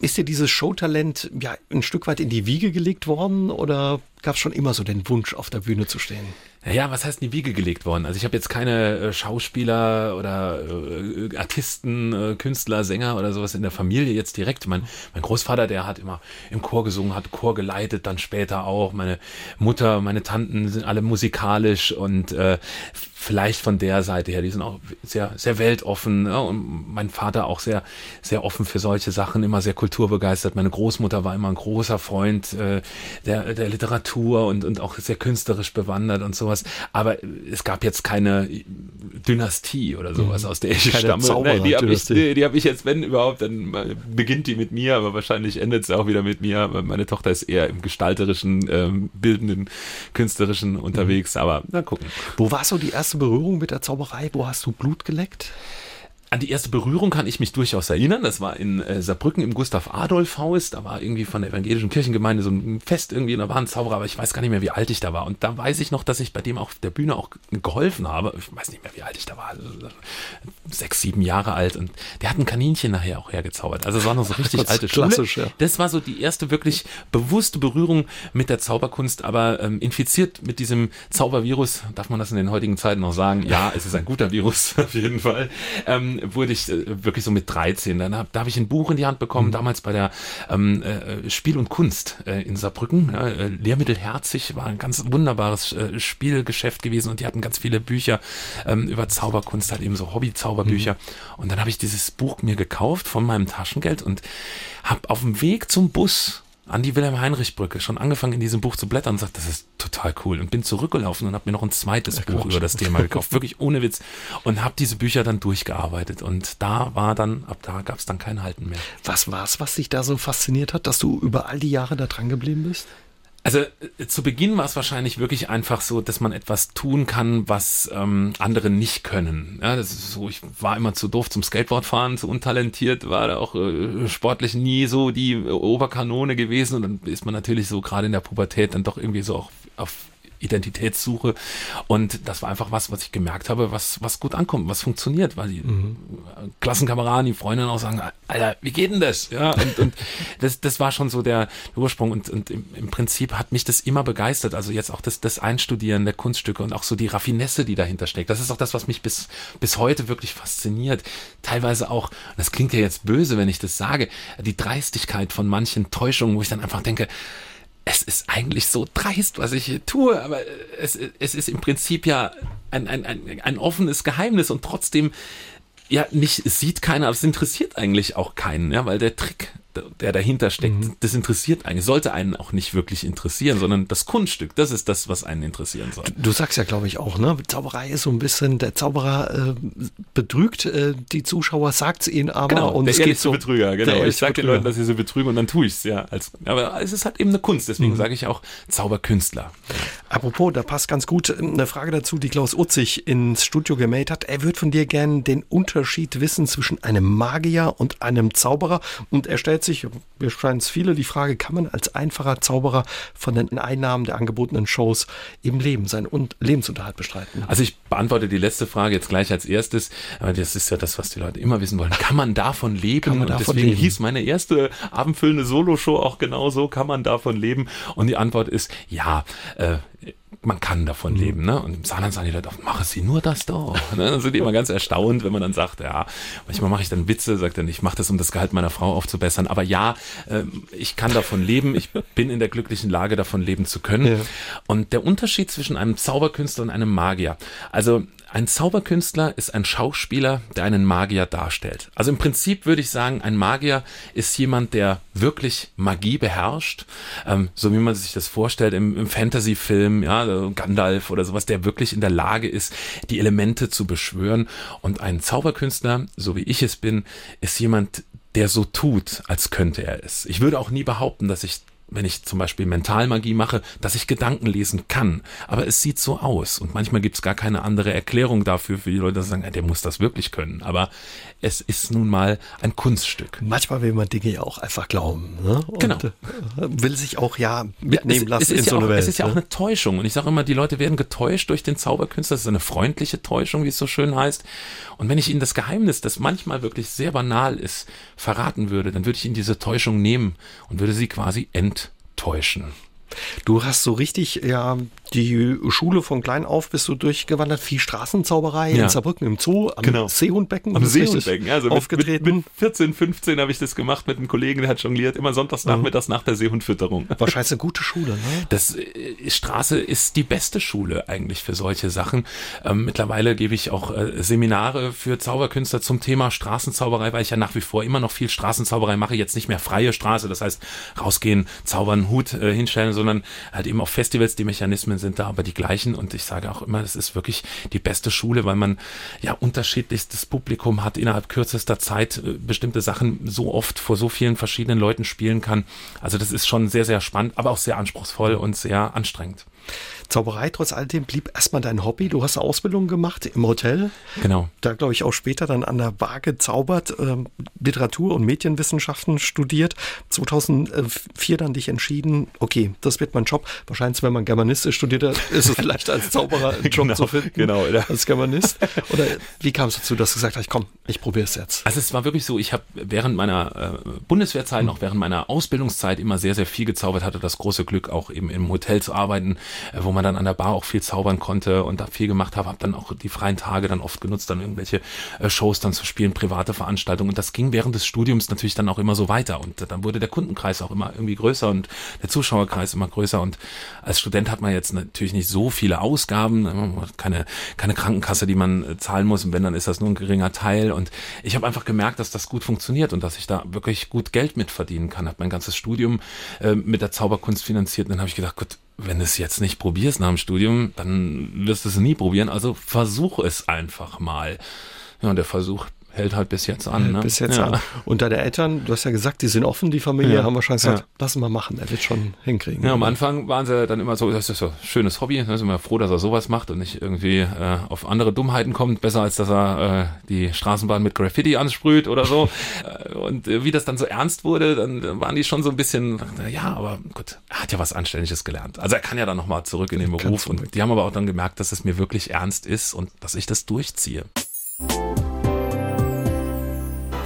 Ist dir dieses Showtalent ja ein Stück weit in die Wiege gelegt worden oder gab es schon immer so den Wunsch, auf der Bühne zu stehen? Naja, was heißt in die Wiege gelegt worden? Also ich habe jetzt keine äh, Schauspieler oder äh, Artisten, äh, Künstler, Sänger oder sowas in der Familie jetzt direkt. Mein, mein Großvater, der hat immer im Chor gesungen, hat Chor geleitet, dann später auch. Meine Mutter, meine Tanten sind alle musikalisch und äh, vielleicht von der Seite her, die sind auch sehr, sehr weltoffen. Ja, und mein Vater auch sehr, sehr offen für solche Sachen, immer sehr kulturbegeistert. Meine Großmutter war immer ein großer Freund äh, der, der Literatur und, und auch sehr künstlerisch bewandert und sowas. Aber es gab jetzt keine Dynastie oder sowas, mhm. aus der ich keine stamme. Nee, die habe ich, die hab ich jetzt, wenn überhaupt, dann beginnt die mit mir, aber wahrscheinlich endet sie auch wieder mit mir. Meine Tochter ist eher im gestalterischen, ähm, bildenden, künstlerischen unterwegs. Mhm. Aber na gucken. Wo war so die erste Berührung mit der Zauberei? Wo hast du Blut geleckt? An die erste Berührung kann ich mich durchaus erinnern. Das war in äh, Saarbrücken im Gustav Adolf Haus. Da war irgendwie von der evangelischen Kirchengemeinde so ein Fest irgendwie, und da war ein Zauberer, aber ich weiß gar nicht mehr, wie alt ich da war. Und da weiß ich noch, dass ich bei dem auf der Bühne auch geholfen habe. Ich weiß nicht mehr, wie alt ich da war. Also, sechs, sieben Jahre alt. Und der hat ein Kaninchen nachher auch hergezaubert. Also es war noch so richtig alte Schule. Ja. Das war so die erste wirklich bewusste Berührung mit der Zauberkunst, aber ähm, infiziert mit diesem Zaubervirus, darf man das in den heutigen Zeiten noch sagen? Ja, es ist ein guter Virus auf jeden Fall. Ähm, wurde ich äh, wirklich so mit 13. Dann hab, da habe ich ein Buch in die Hand bekommen, mhm. damals bei der ähm, äh, Spiel und Kunst äh, in Saarbrücken. Ja, äh, Lehrmittel Herzig war ein ganz wunderbares äh, Spielgeschäft gewesen und die hatten ganz viele Bücher ähm, über Zauberkunst, halt eben so Hobby-Zauberbücher. Mhm. Und dann habe ich dieses Buch mir gekauft von meinem Taschengeld und habe auf dem Weg zum Bus an die Wilhelm-Heinrich-Brücke schon angefangen in diesem Buch zu blättern und sagt, das ist total cool und bin zurückgelaufen und habe mir noch ein zweites ja, Buch Quatsch. über das Thema gekauft, wirklich ohne Witz und habe diese Bücher dann durchgearbeitet und da war dann, ab da gab es dann kein Halten mehr. Was war es, was dich da so fasziniert hat, dass du über all die Jahre da dran geblieben bist? Also äh, zu Beginn war es wahrscheinlich wirklich einfach so, dass man etwas tun kann, was ähm, andere nicht können. Ja, das ist so, ich war immer zu doof zum Skateboardfahren, zu untalentiert, war da auch äh, sportlich nie so die Oberkanone gewesen und dann ist man natürlich so gerade in der Pubertät dann doch irgendwie so auch auf Identitätssuche. Und das war einfach was, was ich gemerkt habe, was, was gut ankommt, was funktioniert, weil die mhm. Klassenkameraden, die Freundinnen auch sagen, Alter, wie geht denn das? Ja, und, und das, das war schon so der, Ursprung und, und im, im, Prinzip hat mich das immer begeistert. Also jetzt auch das, das Einstudieren der Kunststücke und auch so die Raffinesse, die dahinter steckt. Das ist auch das, was mich bis, bis heute wirklich fasziniert. Teilweise auch, das klingt ja jetzt böse, wenn ich das sage, die Dreistigkeit von manchen Täuschungen, wo ich dann einfach denke, es ist eigentlich so dreist, was ich hier tue, aber es, es ist im Prinzip ja ein, ein, ein, ein offenes Geheimnis und trotzdem ja nicht sieht keiner, aber es interessiert eigentlich auch keinen, ja, weil der Trick der dahinter steckt, mhm. das interessiert einen, sollte einen auch nicht wirklich interessieren, sondern das Kunststück, das ist das, was einen interessieren soll. Du, du sagst ja, glaube ich, auch, ne? Zauberei ist so ein bisschen, der Zauberer äh, betrügt äh, die Zuschauer, sagt es ihnen aber genau, und der es geht so. Betrüger, genau. Ich sage den Leuten, dass sie so betrügen und dann tue ich es, ja. Als, aber es ist halt eben eine Kunst, deswegen mhm. sage ich auch Zauberkünstler. Apropos, da passt ganz gut äh, eine Frage dazu, die Klaus Utzig ins Studio gemeldet hat. Er würde von dir gerne den Unterschied wissen zwischen einem Magier und einem Zauberer und er stellt sich, wir scheinen es viele, die Frage, kann man als einfacher Zauberer von den Einnahmen der angebotenen Shows im Leben seinen Lebensunterhalt bestreiten? Also ich beantworte die letzte Frage jetzt gleich als erstes, aber das ist ja das, was die Leute immer wissen wollen. Kann man davon leben? Man davon deswegen leben? hieß meine erste abendfüllende Soloshow auch genauso, kann man davon leben? Und die Antwort ist ja, äh, man kann davon mhm. leben. Ne? Und im Saarland sagen die Leute, machen Sie nur das doch. Ne? Dann sind die immer ganz erstaunt, wenn man dann sagt, ja, manchmal mache ich dann Witze, sagt dann, ich mache das, um das Gehalt meiner Frau aufzubessern. Aber ja, äh, ich kann davon leben, ich bin in der glücklichen Lage, davon leben zu können. Ja. Und der Unterschied zwischen einem Zauberkünstler und einem Magier, also ein Zauberkünstler ist ein Schauspieler, der einen Magier darstellt. Also im Prinzip würde ich sagen, ein Magier ist jemand, der wirklich Magie beherrscht, ähm, so wie man sich das vorstellt im, im Fantasy-Film, ja, Gandalf oder sowas, der wirklich in der Lage ist, die Elemente zu beschwören. Und ein Zauberkünstler, so wie ich es bin, ist jemand, der so tut, als könnte er es. Ich würde auch nie behaupten, dass ich wenn ich zum Beispiel Mentalmagie mache, dass ich Gedanken lesen kann. Aber es sieht so aus. Und manchmal gibt es gar keine andere Erklärung dafür für die Leute, die sagen, der muss das wirklich können. Aber es ist nun mal ein Kunststück. Manchmal will man Dinge ja auch einfach glauben. Ne? Und genau. Äh, will sich auch ja mitnehmen ja, es, lassen es in so eine auch, Welt. Es ist ja ne? auch eine Täuschung. Und ich sage immer, die Leute werden getäuscht durch den Zauberkünstler. Das ist eine freundliche Täuschung, wie es so schön heißt. Und wenn ich ihnen das Geheimnis, das manchmal wirklich sehr banal ist, verraten würde, dann würde ich ihnen diese Täuschung nehmen und würde sie quasi enttäuschen. Du hast so richtig, ja, die Schule von klein auf bist du durchgewandert, viel Straßenzauberei ja. in Saarbrücken im Zoo, am genau. Seehundbecken. Am Seehundbecken, also aufgetreten. Mit, mit 14, 15 habe ich das gemacht mit einem Kollegen, der hat jongliert, immer sonntags nachmittags mhm. nach der Seehundfütterung. Wahrscheinlich eine gute Schule, ne? Das äh, Straße ist die beste Schule eigentlich für solche Sachen. Ähm, mittlerweile gebe ich auch äh, Seminare für Zauberkünstler zum Thema Straßenzauberei, weil ich ja nach wie vor immer noch viel Straßenzauberei mache, jetzt nicht mehr freie Straße, das heißt rausgehen, zaubern, Hut äh, hinstellen, sondern halt eben auf Festivals, die Mechanismen sind da aber die gleichen und ich sage auch immer, das ist wirklich die beste Schule, weil man ja unterschiedlichstes Publikum hat, innerhalb kürzester Zeit äh, bestimmte Sachen so oft vor so vielen verschiedenen Leuten spielen kann. Also das ist schon sehr, sehr spannend, aber auch sehr anspruchsvoll und sehr anstrengend. Zauberei trotz alledem blieb erstmal dein Hobby. Du hast eine Ausbildung gemacht im Hotel. Genau. Da glaube ich auch später dann an der Bar gezaubert, äh, Literatur und Medienwissenschaften studiert. 2004 dann dich entschieden, okay, das wird mein Job. Wahrscheinlich, wenn man Germanistisch studiert hat, ist es vielleicht als Zauberer einen Job genau, zu finden. Genau, ja. als Germanist. Oder wie kam es dazu, dass du gesagt hast, komm, ich probiere es jetzt? Also es war wirklich so, ich habe während meiner äh, Bundeswehrzeit, mhm. noch während meiner Ausbildungszeit immer sehr, sehr viel gezaubert, hatte das große Glück, auch eben im Hotel zu arbeiten, äh, wo man dann an der Bar auch viel zaubern konnte und da viel gemacht habe, habe dann auch die freien Tage dann oft genutzt, dann irgendwelche äh, Shows dann zu spielen, private Veranstaltungen. Und das ging während des Studiums natürlich dann auch immer so weiter. Und dann wurde der Kundenkreis auch immer irgendwie größer und der Zuschauerkreis immer größer. Und als Student hat man jetzt natürlich nicht so viele Ausgaben, keine, keine Krankenkasse, die man äh, zahlen muss. Und wenn, dann ist das nur ein geringer Teil. Und ich habe einfach gemerkt, dass das gut funktioniert und dass ich da wirklich gut Geld mit verdienen kann, habe mein ganzes Studium äh, mit der Zauberkunst finanziert. Und dann habe ich gedacht, gut, wenn du es jetzt nicht probierst nach dem Studium, dann wirst du es nie probieren. Also versuch es einfach mal. Ja, und der Versuch hält halt bis jetzt an. Ne? Bis jetzt ja. an. Und deine Eltern, du hast ja gesagt, die sind offen, die Familie, ja. haben wahrscheinlich gesagt, ja. lass mal machen, er wird schon hinkriegen. Ja, am Anfang waren sie dann immer so, das ist so ein schönes Hobby, da sind wir froh, dass er sowas macht und nicht irgendwie äh, auf andere Dummheiten kommt, besser als dass er äh, die Straßenbahn mit Graffiti ansprüht oder so. Äh, und äh, wie das dann so ernst wurde, dann waren die schon so ein bisschen, ja, aber gut, er hat ja was Anständiges gelernt. Also er kann ja dann nochmal zurück in den Beruf und die haben aber auch dann gemerkt, dass es mir wirklich ernst ist und dass ich das durchziehe.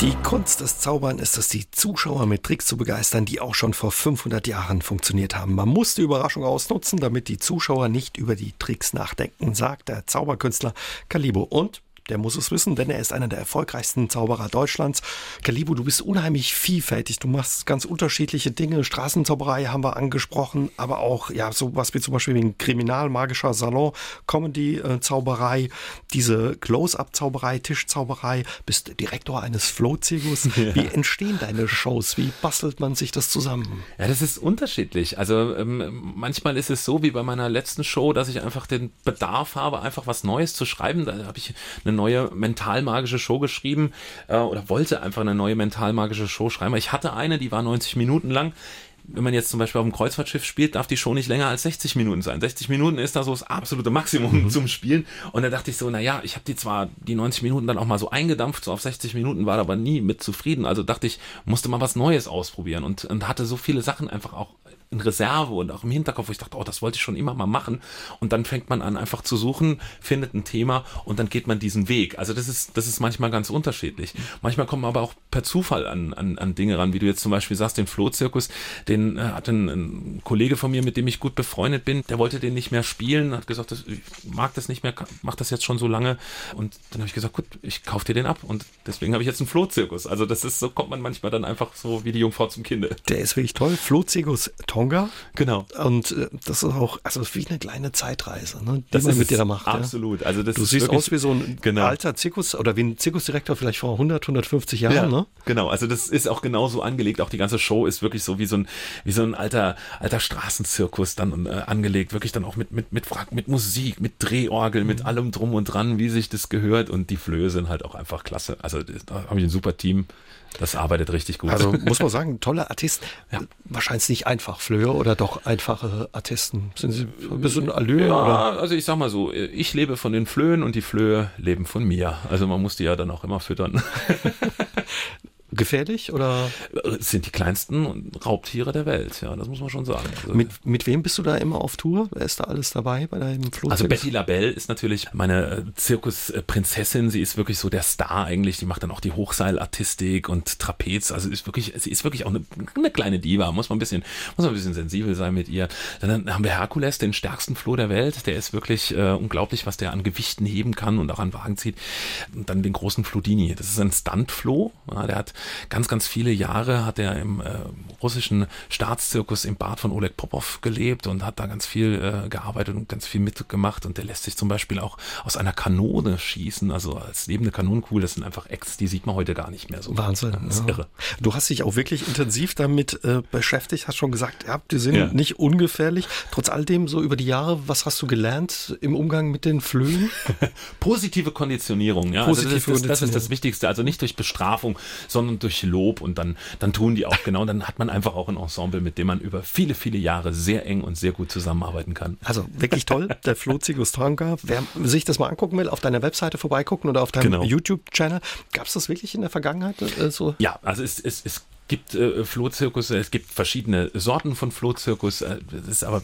Die Kunst des Zaubern ist es, die Zuschauer mit Tricks zu begeistern, die auch schon vor 500 Jahren funktioniert haben. Man muss die Überraschung ausnutzen, damit die Zuschauer nicht über die Tricks nachdenken, sagt der Zauberkünstler Calibo. Und der muss es wissen, denn er ist einer der erfolgreichsten Zauberer Deutschlands. Kalibu, du bist unheimlich vielfältig. Du machst ganz unterschiedliche Dinge. Straßenzauberei haben wir angesprochen, aber auch ja sowas wie zum Beispiel wie ein kriminalmagischer Salon, Comedy-Zauberei, diese Close-Up-Zauberei, Tischzauberei. Bist Direktor eines Flohzirkus. Ja. Wie entstehen deine Shows? Wie bastelt man sich das zusammen? Ja, das ist unterschiedlich. Also ähm, manchmal ist es so wie bei meiner letzten Show, dass ich einfach den Bedarf habe, einfach was Neues zu schreiben. Da habe ich eine neue mentalmagische Show geschrieben äh, oder wollte einfach eine neue mentalmagische Show schreiben. Ich hatte eine, die war 90 Minuten lang wenn man jetzt zum Beispiel auf dem Kreuzfahrtschiff spielt, darf die Show nicht länger als 60 Minuten sein. 60 Minuten ist da so das absolute Maximum mhm. zum Spielen. Und da dachte ich so, naja, ich habe die zwar die 90 Minuten dann auch mal so eingedampft, so auf 60 Minuten, war aber nie mit zufrieden. Also dachte ich, musste mal was Neues ausprobieren und, und hatte so viele Sachen einfach auch in Reserve und auch im Hinterkopf, wo ich dachte, oh, das wollte ich schon immer mal machen. Und dann fängt man an, einfach zu suchen, findet ein Thema und dann geht man diesen Weg. Also das ist, das ist manchmal ganz unterschiedlich. Manchmal kommt man aber auch per Zufall an, an, an Dinge ran, wie du jetzt zum Beispiel sagst, den Flohzirkus, den äh, hat ein, ein, Kollege von mir, mit dem ich gut befreundet bin, der wollte den nicht mehr spielen, hat gesagt, das, ich mag das nicht mehr, mach das jetzt schon so lange. Und dann habe ich gesagt, gut, ich kaufe dir den ab. Und deswegen habe ich jetzt einen Flohzirkus. Also das ist, so kommt man manchmal dann einfach so wie die Jungfrau zum Kinde. Der ist wirklich toll. Flohzirkus, toll. Tonga. Genau. Und äh, das ist auch, also wie eine kleine Zeitreise, ne, die das man mit dir da macht. Absolut. Ja? Also das du siehst aus wie so ein genau. alter Zirkus oder wie ein Zirkusdirektor vielleicht vor 100, 150 Jahren, ja, ne? Genau. Also das ist auch genauso angelegt. Auch die ganze Show ist wirklich so wie so ein, wie so ein alter, alter Straßenzirkus dann äh, angelegt. Wirklich dann auch mit, mit, mit, mit Musik, mit Drehorgel, mhm. mit allem drum und dran, wie sich das gehört. Und die Flöhe sind halt auch einfach klasse. Also da habe ich ein super Team. Das arbeitet richtig gut. Also muss man sagen, tolle Artist. Ja. Wahrscheinlich nicht einfach Flöhe oder doch einfache Artisten. Sind sie ein bisschen Allure? Ja, oder? also ich sag mal so, ich lebe von den Flöhen und die Flöhe leben von mir. Also man muss die ja dann auch immer füttern. gefährlich oder? Es sind die kleinsten Raubtiere der Welt, ja, das muss man schon sagen. Also mit, mit wem bist du da immer auf Tour? Wer ist da alles dabei bei deinem Flugzeug? Also Betty Labelle ist natürlich meine äh, Zirkusprinzessin, sie ist wirklich so der Star eigentlich, die macht dann auch die Hochseilartistik und Trapez, also ist wirklich, sie ist wirklich auch eine, eine kleine Diva, muss man ein bisschen, muss man ein bisschen sensibel sein mit ihr. Dann haben wir Herkules, den stärksten Floh der Welt, der ist wirklich äh, unglaublich, was der an Gewichten heben kann und auch an Wagen zieht. Und dann den großen Flodini, das ist ein Stuntfloh, ja, der hat ganz, ganz viele Jahre hat er im äh, russischen Staatszirkus im Bad von Oleg Popov gelebt und hat da ganz viel äh, gearbeitet und ganz viel mitgemacht und der lässt sich zum Beispiel auch aus einer Kanone schießen, also als lebende Kanonenkugel, das sind einfach Acts, die sieht man heute gar nicht mehr so. Wahnsinn. Das ist ja. irre. Du hast dich auch wirklich intensiv damit äh, beschäftigt, hast schon gesagt, ja, die sind ja. nicht ungefährlich. Trotz all dem, so über die Jahre, was hast du gelernt im Umgang mit den Flöhen? Positive Konditionierung, ja. Positive also das, ist, das, das ist das Wichtigste. Also nicht durch Bestrafung, sondern durch Lob und dann, dann tun die auch genau. Dann hat man einfach auch ein Ensemble, mit dem man über viele, viele Jahre sehr eng und sehr gut zusammenarbeiten kann. Also wirklich toll, der Flo Zigustranka. Wer sich das mal angucken will, auf deiner Webseite vorbeigucken oder auf deinem genau. YouTube-Channel. Gab es das wirklich in der Vergangenheit äh, so? Ja, also es, es, es gibt äh, Flohzirkus, es gibt verschiedene Sorten von Flohzirkus. Äh, das ist aber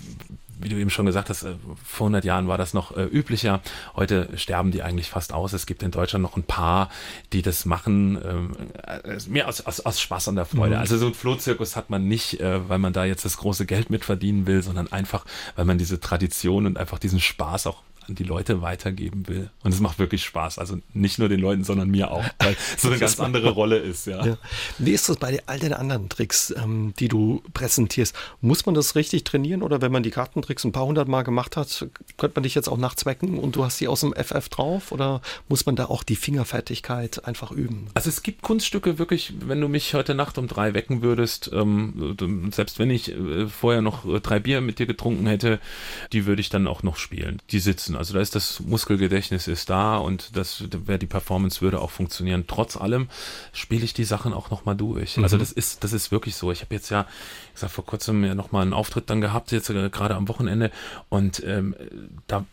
wie du eben schon gesagt hast, äh, vor 100 Jahren war das noch äh, üblicher. Heute sterben die eigentlich fast aus. Es gibt in Deutschland noch ein paar, die das machen, ähm, äh, mehr aus, aus, aus Spaß und der Freude. Mhm. Also so ein Flohzirkus hat man nicht, weil man da jetzt das große Geld mit verdienen will, sondern einfach, weil man diese Tradition und einfach diesen Spaß auch an die Leute weitergeben will. Und es macht wirklich Spaß. Also nicht nur den Leuten, sondern mir auch, weil es so eine ganz andere Rolle ist. Ja. ja. Wie ist das bei all den anderen Tricks, ähm, die du präsentierst? Muss man das richtig trainieren oder wenn man die Kartentricks ein paar hundert Mal gemacht hat, könnte man dich jetzt auch nachts wecken und du hast die aus dem FF drauf oder muss man da auch die Fingerfertigkeit einfach üben? Also es gibt Kunststücke wirklich, wenn du mich heute Nacht um drei wecken würdest, ähm, selbst wenn ich äh, vorher noch drei Bier mit dir getrunken hätte, die würde ich dann auch noch spielen. Die sitzen müssen. Also da ist das Muskelgedächtnis ist da und das wäre die Performance würde auch funktionieren. Trotz allem spiele ich die Sachen auch nochmal durch. Also mhm. das ist, das ist wirklich so. Ich habe jetzt ja, ich sag vor kurzem ja nochmal einen Auftritt dann gehabt, jetzt äh, gerade am Wochenende und ähm, da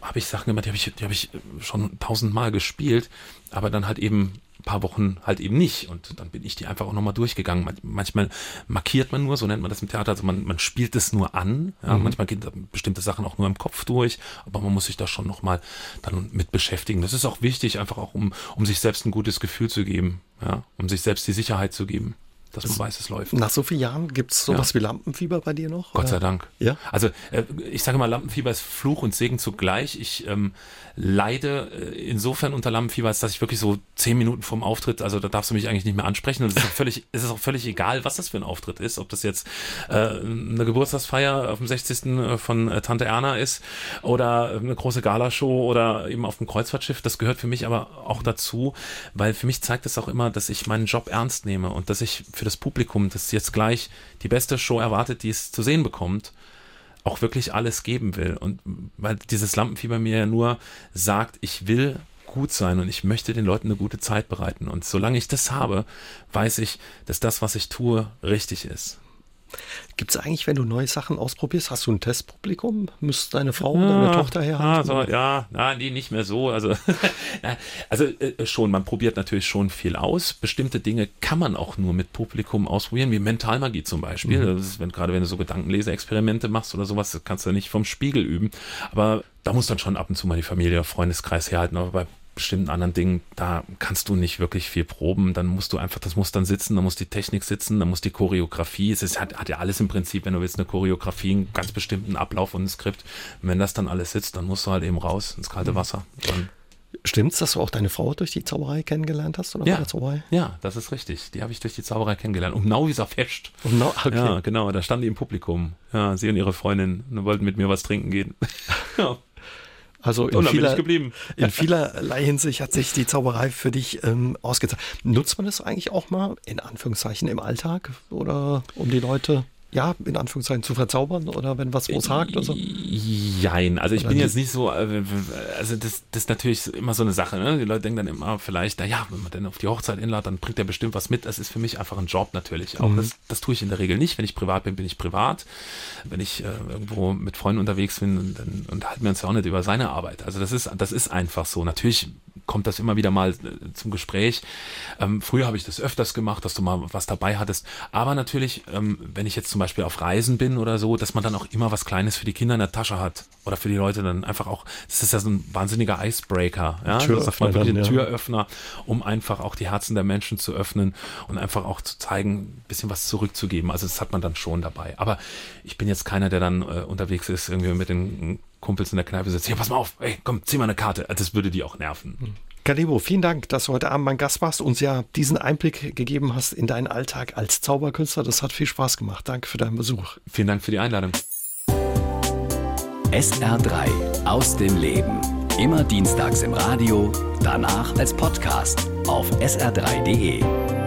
habe ich Sachen gemacht, die habe ich, die habe ich schon tausendmal gespielt, aber dann halt eben paar Wochen halt eben nicht. Und dann bin ich die einfach auch nochmal durchgegangen. Manchmal markiert man nur, so nennt man das im Theater, also man, man spielt es nur an. Ja, mhm. Manchmal gehen bestimmte Sachen auch nur im Kopf durch, aber man muss sich da schon nochmal dann mit beschäftigen. Das ist auch wichtig, einfach auch um, um sich selbst ein gutes Gefühl zu geben, ja, um sich selbst die Sicherheit zu geben dass man weiß, es läuft. Nach so vielen Jahren gibt es sowas ja. wie Lampenfieber bei dir noch? Gott sei Dank. Ja. Also äh, ich sage mal, Lampenfieber ist Fluch und Segen zugleich. Ich ähm, leide äh, insofern unter Lampenfieber, als dass ich wirklich so zehn Minuten vorm Auftritt, also da darfst du mich eigentlich nicht mehr ansprechen. Und es ist auch völlig, es ist auch völlig egal, was das für ein Auftritt ist. Ob das jetzt äh, eine Geburtstagsfeier auf dem 60. Äh, von Tante Erna ist oder eine große Galashow oder eben auf dem Kreuzfahrtschiff. Das gehört für mich aber auch dazu, weil für mich zeigt es auch immer, dass ich meinen Job ernst nehme und dass ich für für das Publikum, das jetzt gleich die beste Show erwartet, die es zu sehen bekommt, auch wirklich alles geben will. Und weil dieses Lampenfieber mir ja nur sagt, ich will gut sein und ich möchte den Leuten eine gute Zeit bereiten. Und solange ich das habe, weiß ich, dass das, was ich tue, richtig ist. Gibt es eigentlich, wenn du neue Sachen ausprobierst, hast du ein Testpublikum? Müsste deine Frau oder deine Tochter her haben? Also, ja, na, nee, nicht mehr so. Also, also äh, schon, man probiert natürlich schon viel aus. Bestimmte Dinge kann man auch nur mit Publikum ausprobieren, wie Mentalmagie zum Beispiel. Mhm. Ist, wenn, gerade wenn du so Gedankenleseexperimente machst oder sowas, kannst du nicht vom Spiegel üben. Aber da muss dann schon ab und zu mal die Familie, Freundeskreis herhalten. Aber bei bestimmten anderen Dingen, da kannst du nicht wirklich viel proben. Dann musst du einfach, das muss dann sitzen, dann muss die Technik sitzen, dann muss die Choreografie. Es ist, hat, hat ja alles im Prinzip, wenn du willst, eine Choreografie, einen ganz bestimmten Ablauf und ein Skript. Und wenn das dann alles sitzt, dann musst du halt eben raus ins kalte mhm. Wasser. Dann Stimmt's, dass du auch deine Frau durch die Zauberei kennengelernt hast? Oder ja, Zauberei? ja, das ist richtig. Die habe ich durch die Zauberei kennengelernt. Um Nauwieser Fest. Um Nau okay. Ja, genau. Da standen die im Publikum. Ja, sie und ihre Freundin und wollten mit mir was trinken gehen. ja. Also in, vieler, in vielerlei Hinsicht hat sich die Zauberei für dich ähm, ausgezahlt. Nutzt man das eigentlich auch mal in Anführungszeichen im Alltag oder um die Leute ja, in Anführungszeichen zu verzaubern oder wenn was wo sagt oder so? Jein, also ich oder bin jetzt nicht so, äh, also das, das ist natürlich immer so eine Sache, ne? Die Leute denken dann immer vielleicht, naja, wenn man dann auf die Hochzeit inlädt, dann bringt er bestimmt was mit. Das ist für mich einfach ein Job natürlich. Auch mhm. das, das tue ich in der Regel nicht. Wenn ich privat bin, bin ich privat. Wenn ich äh, irgendwo mit Freunden unterwegs bin, dann unterhalten wir uns ja auch nicht über seine Arbeit. Also das ist, das ist einfach so. Natürlich kommt das immer wieder mal äh, zum Gespräch. Ähm, früher habe ich das öfters gemacht, dass du mal was dabei hattest. Aber natürlich, ähm, wenn ich jetzt zum Beispiel auf Reisen bin oder so, dass man dann auch immer was Kleines für die Kinder in der Tasche hat. Oder für die Leute dann einfach auch, das ist ja so ein wahnsinniger Icebreaker. Ja? Türöffner. Das dann, ja. Türöffner, um einfach auch die Herzen der Menschen zu öffnen und einfach auch zu zeigen, ein bisschen was zurückzugeben. Also das hat man dann schon dabei. Aber ich bin jetzt keiner, der dann äh, unterwegs ist, irgendwie mit den Kumpels in der Kneipe sitzt, ja, pass mal auf, ey, komm, zieh mal eine Karte. Also das würde die auch nerven. Kalibo, vielen Dank, dass du heute Abend mein Gast warst, uns ja diesen Einblick gegeben hast in deinen Alltag als Zauberkünstler. Das hat viel Spaß gemacht. Danke für deinen Besuch. Vielen Dank für die Einladung. SR3 aus dem Leben. Immer dienstags im Radio, danach als Podcast auf sr3.de.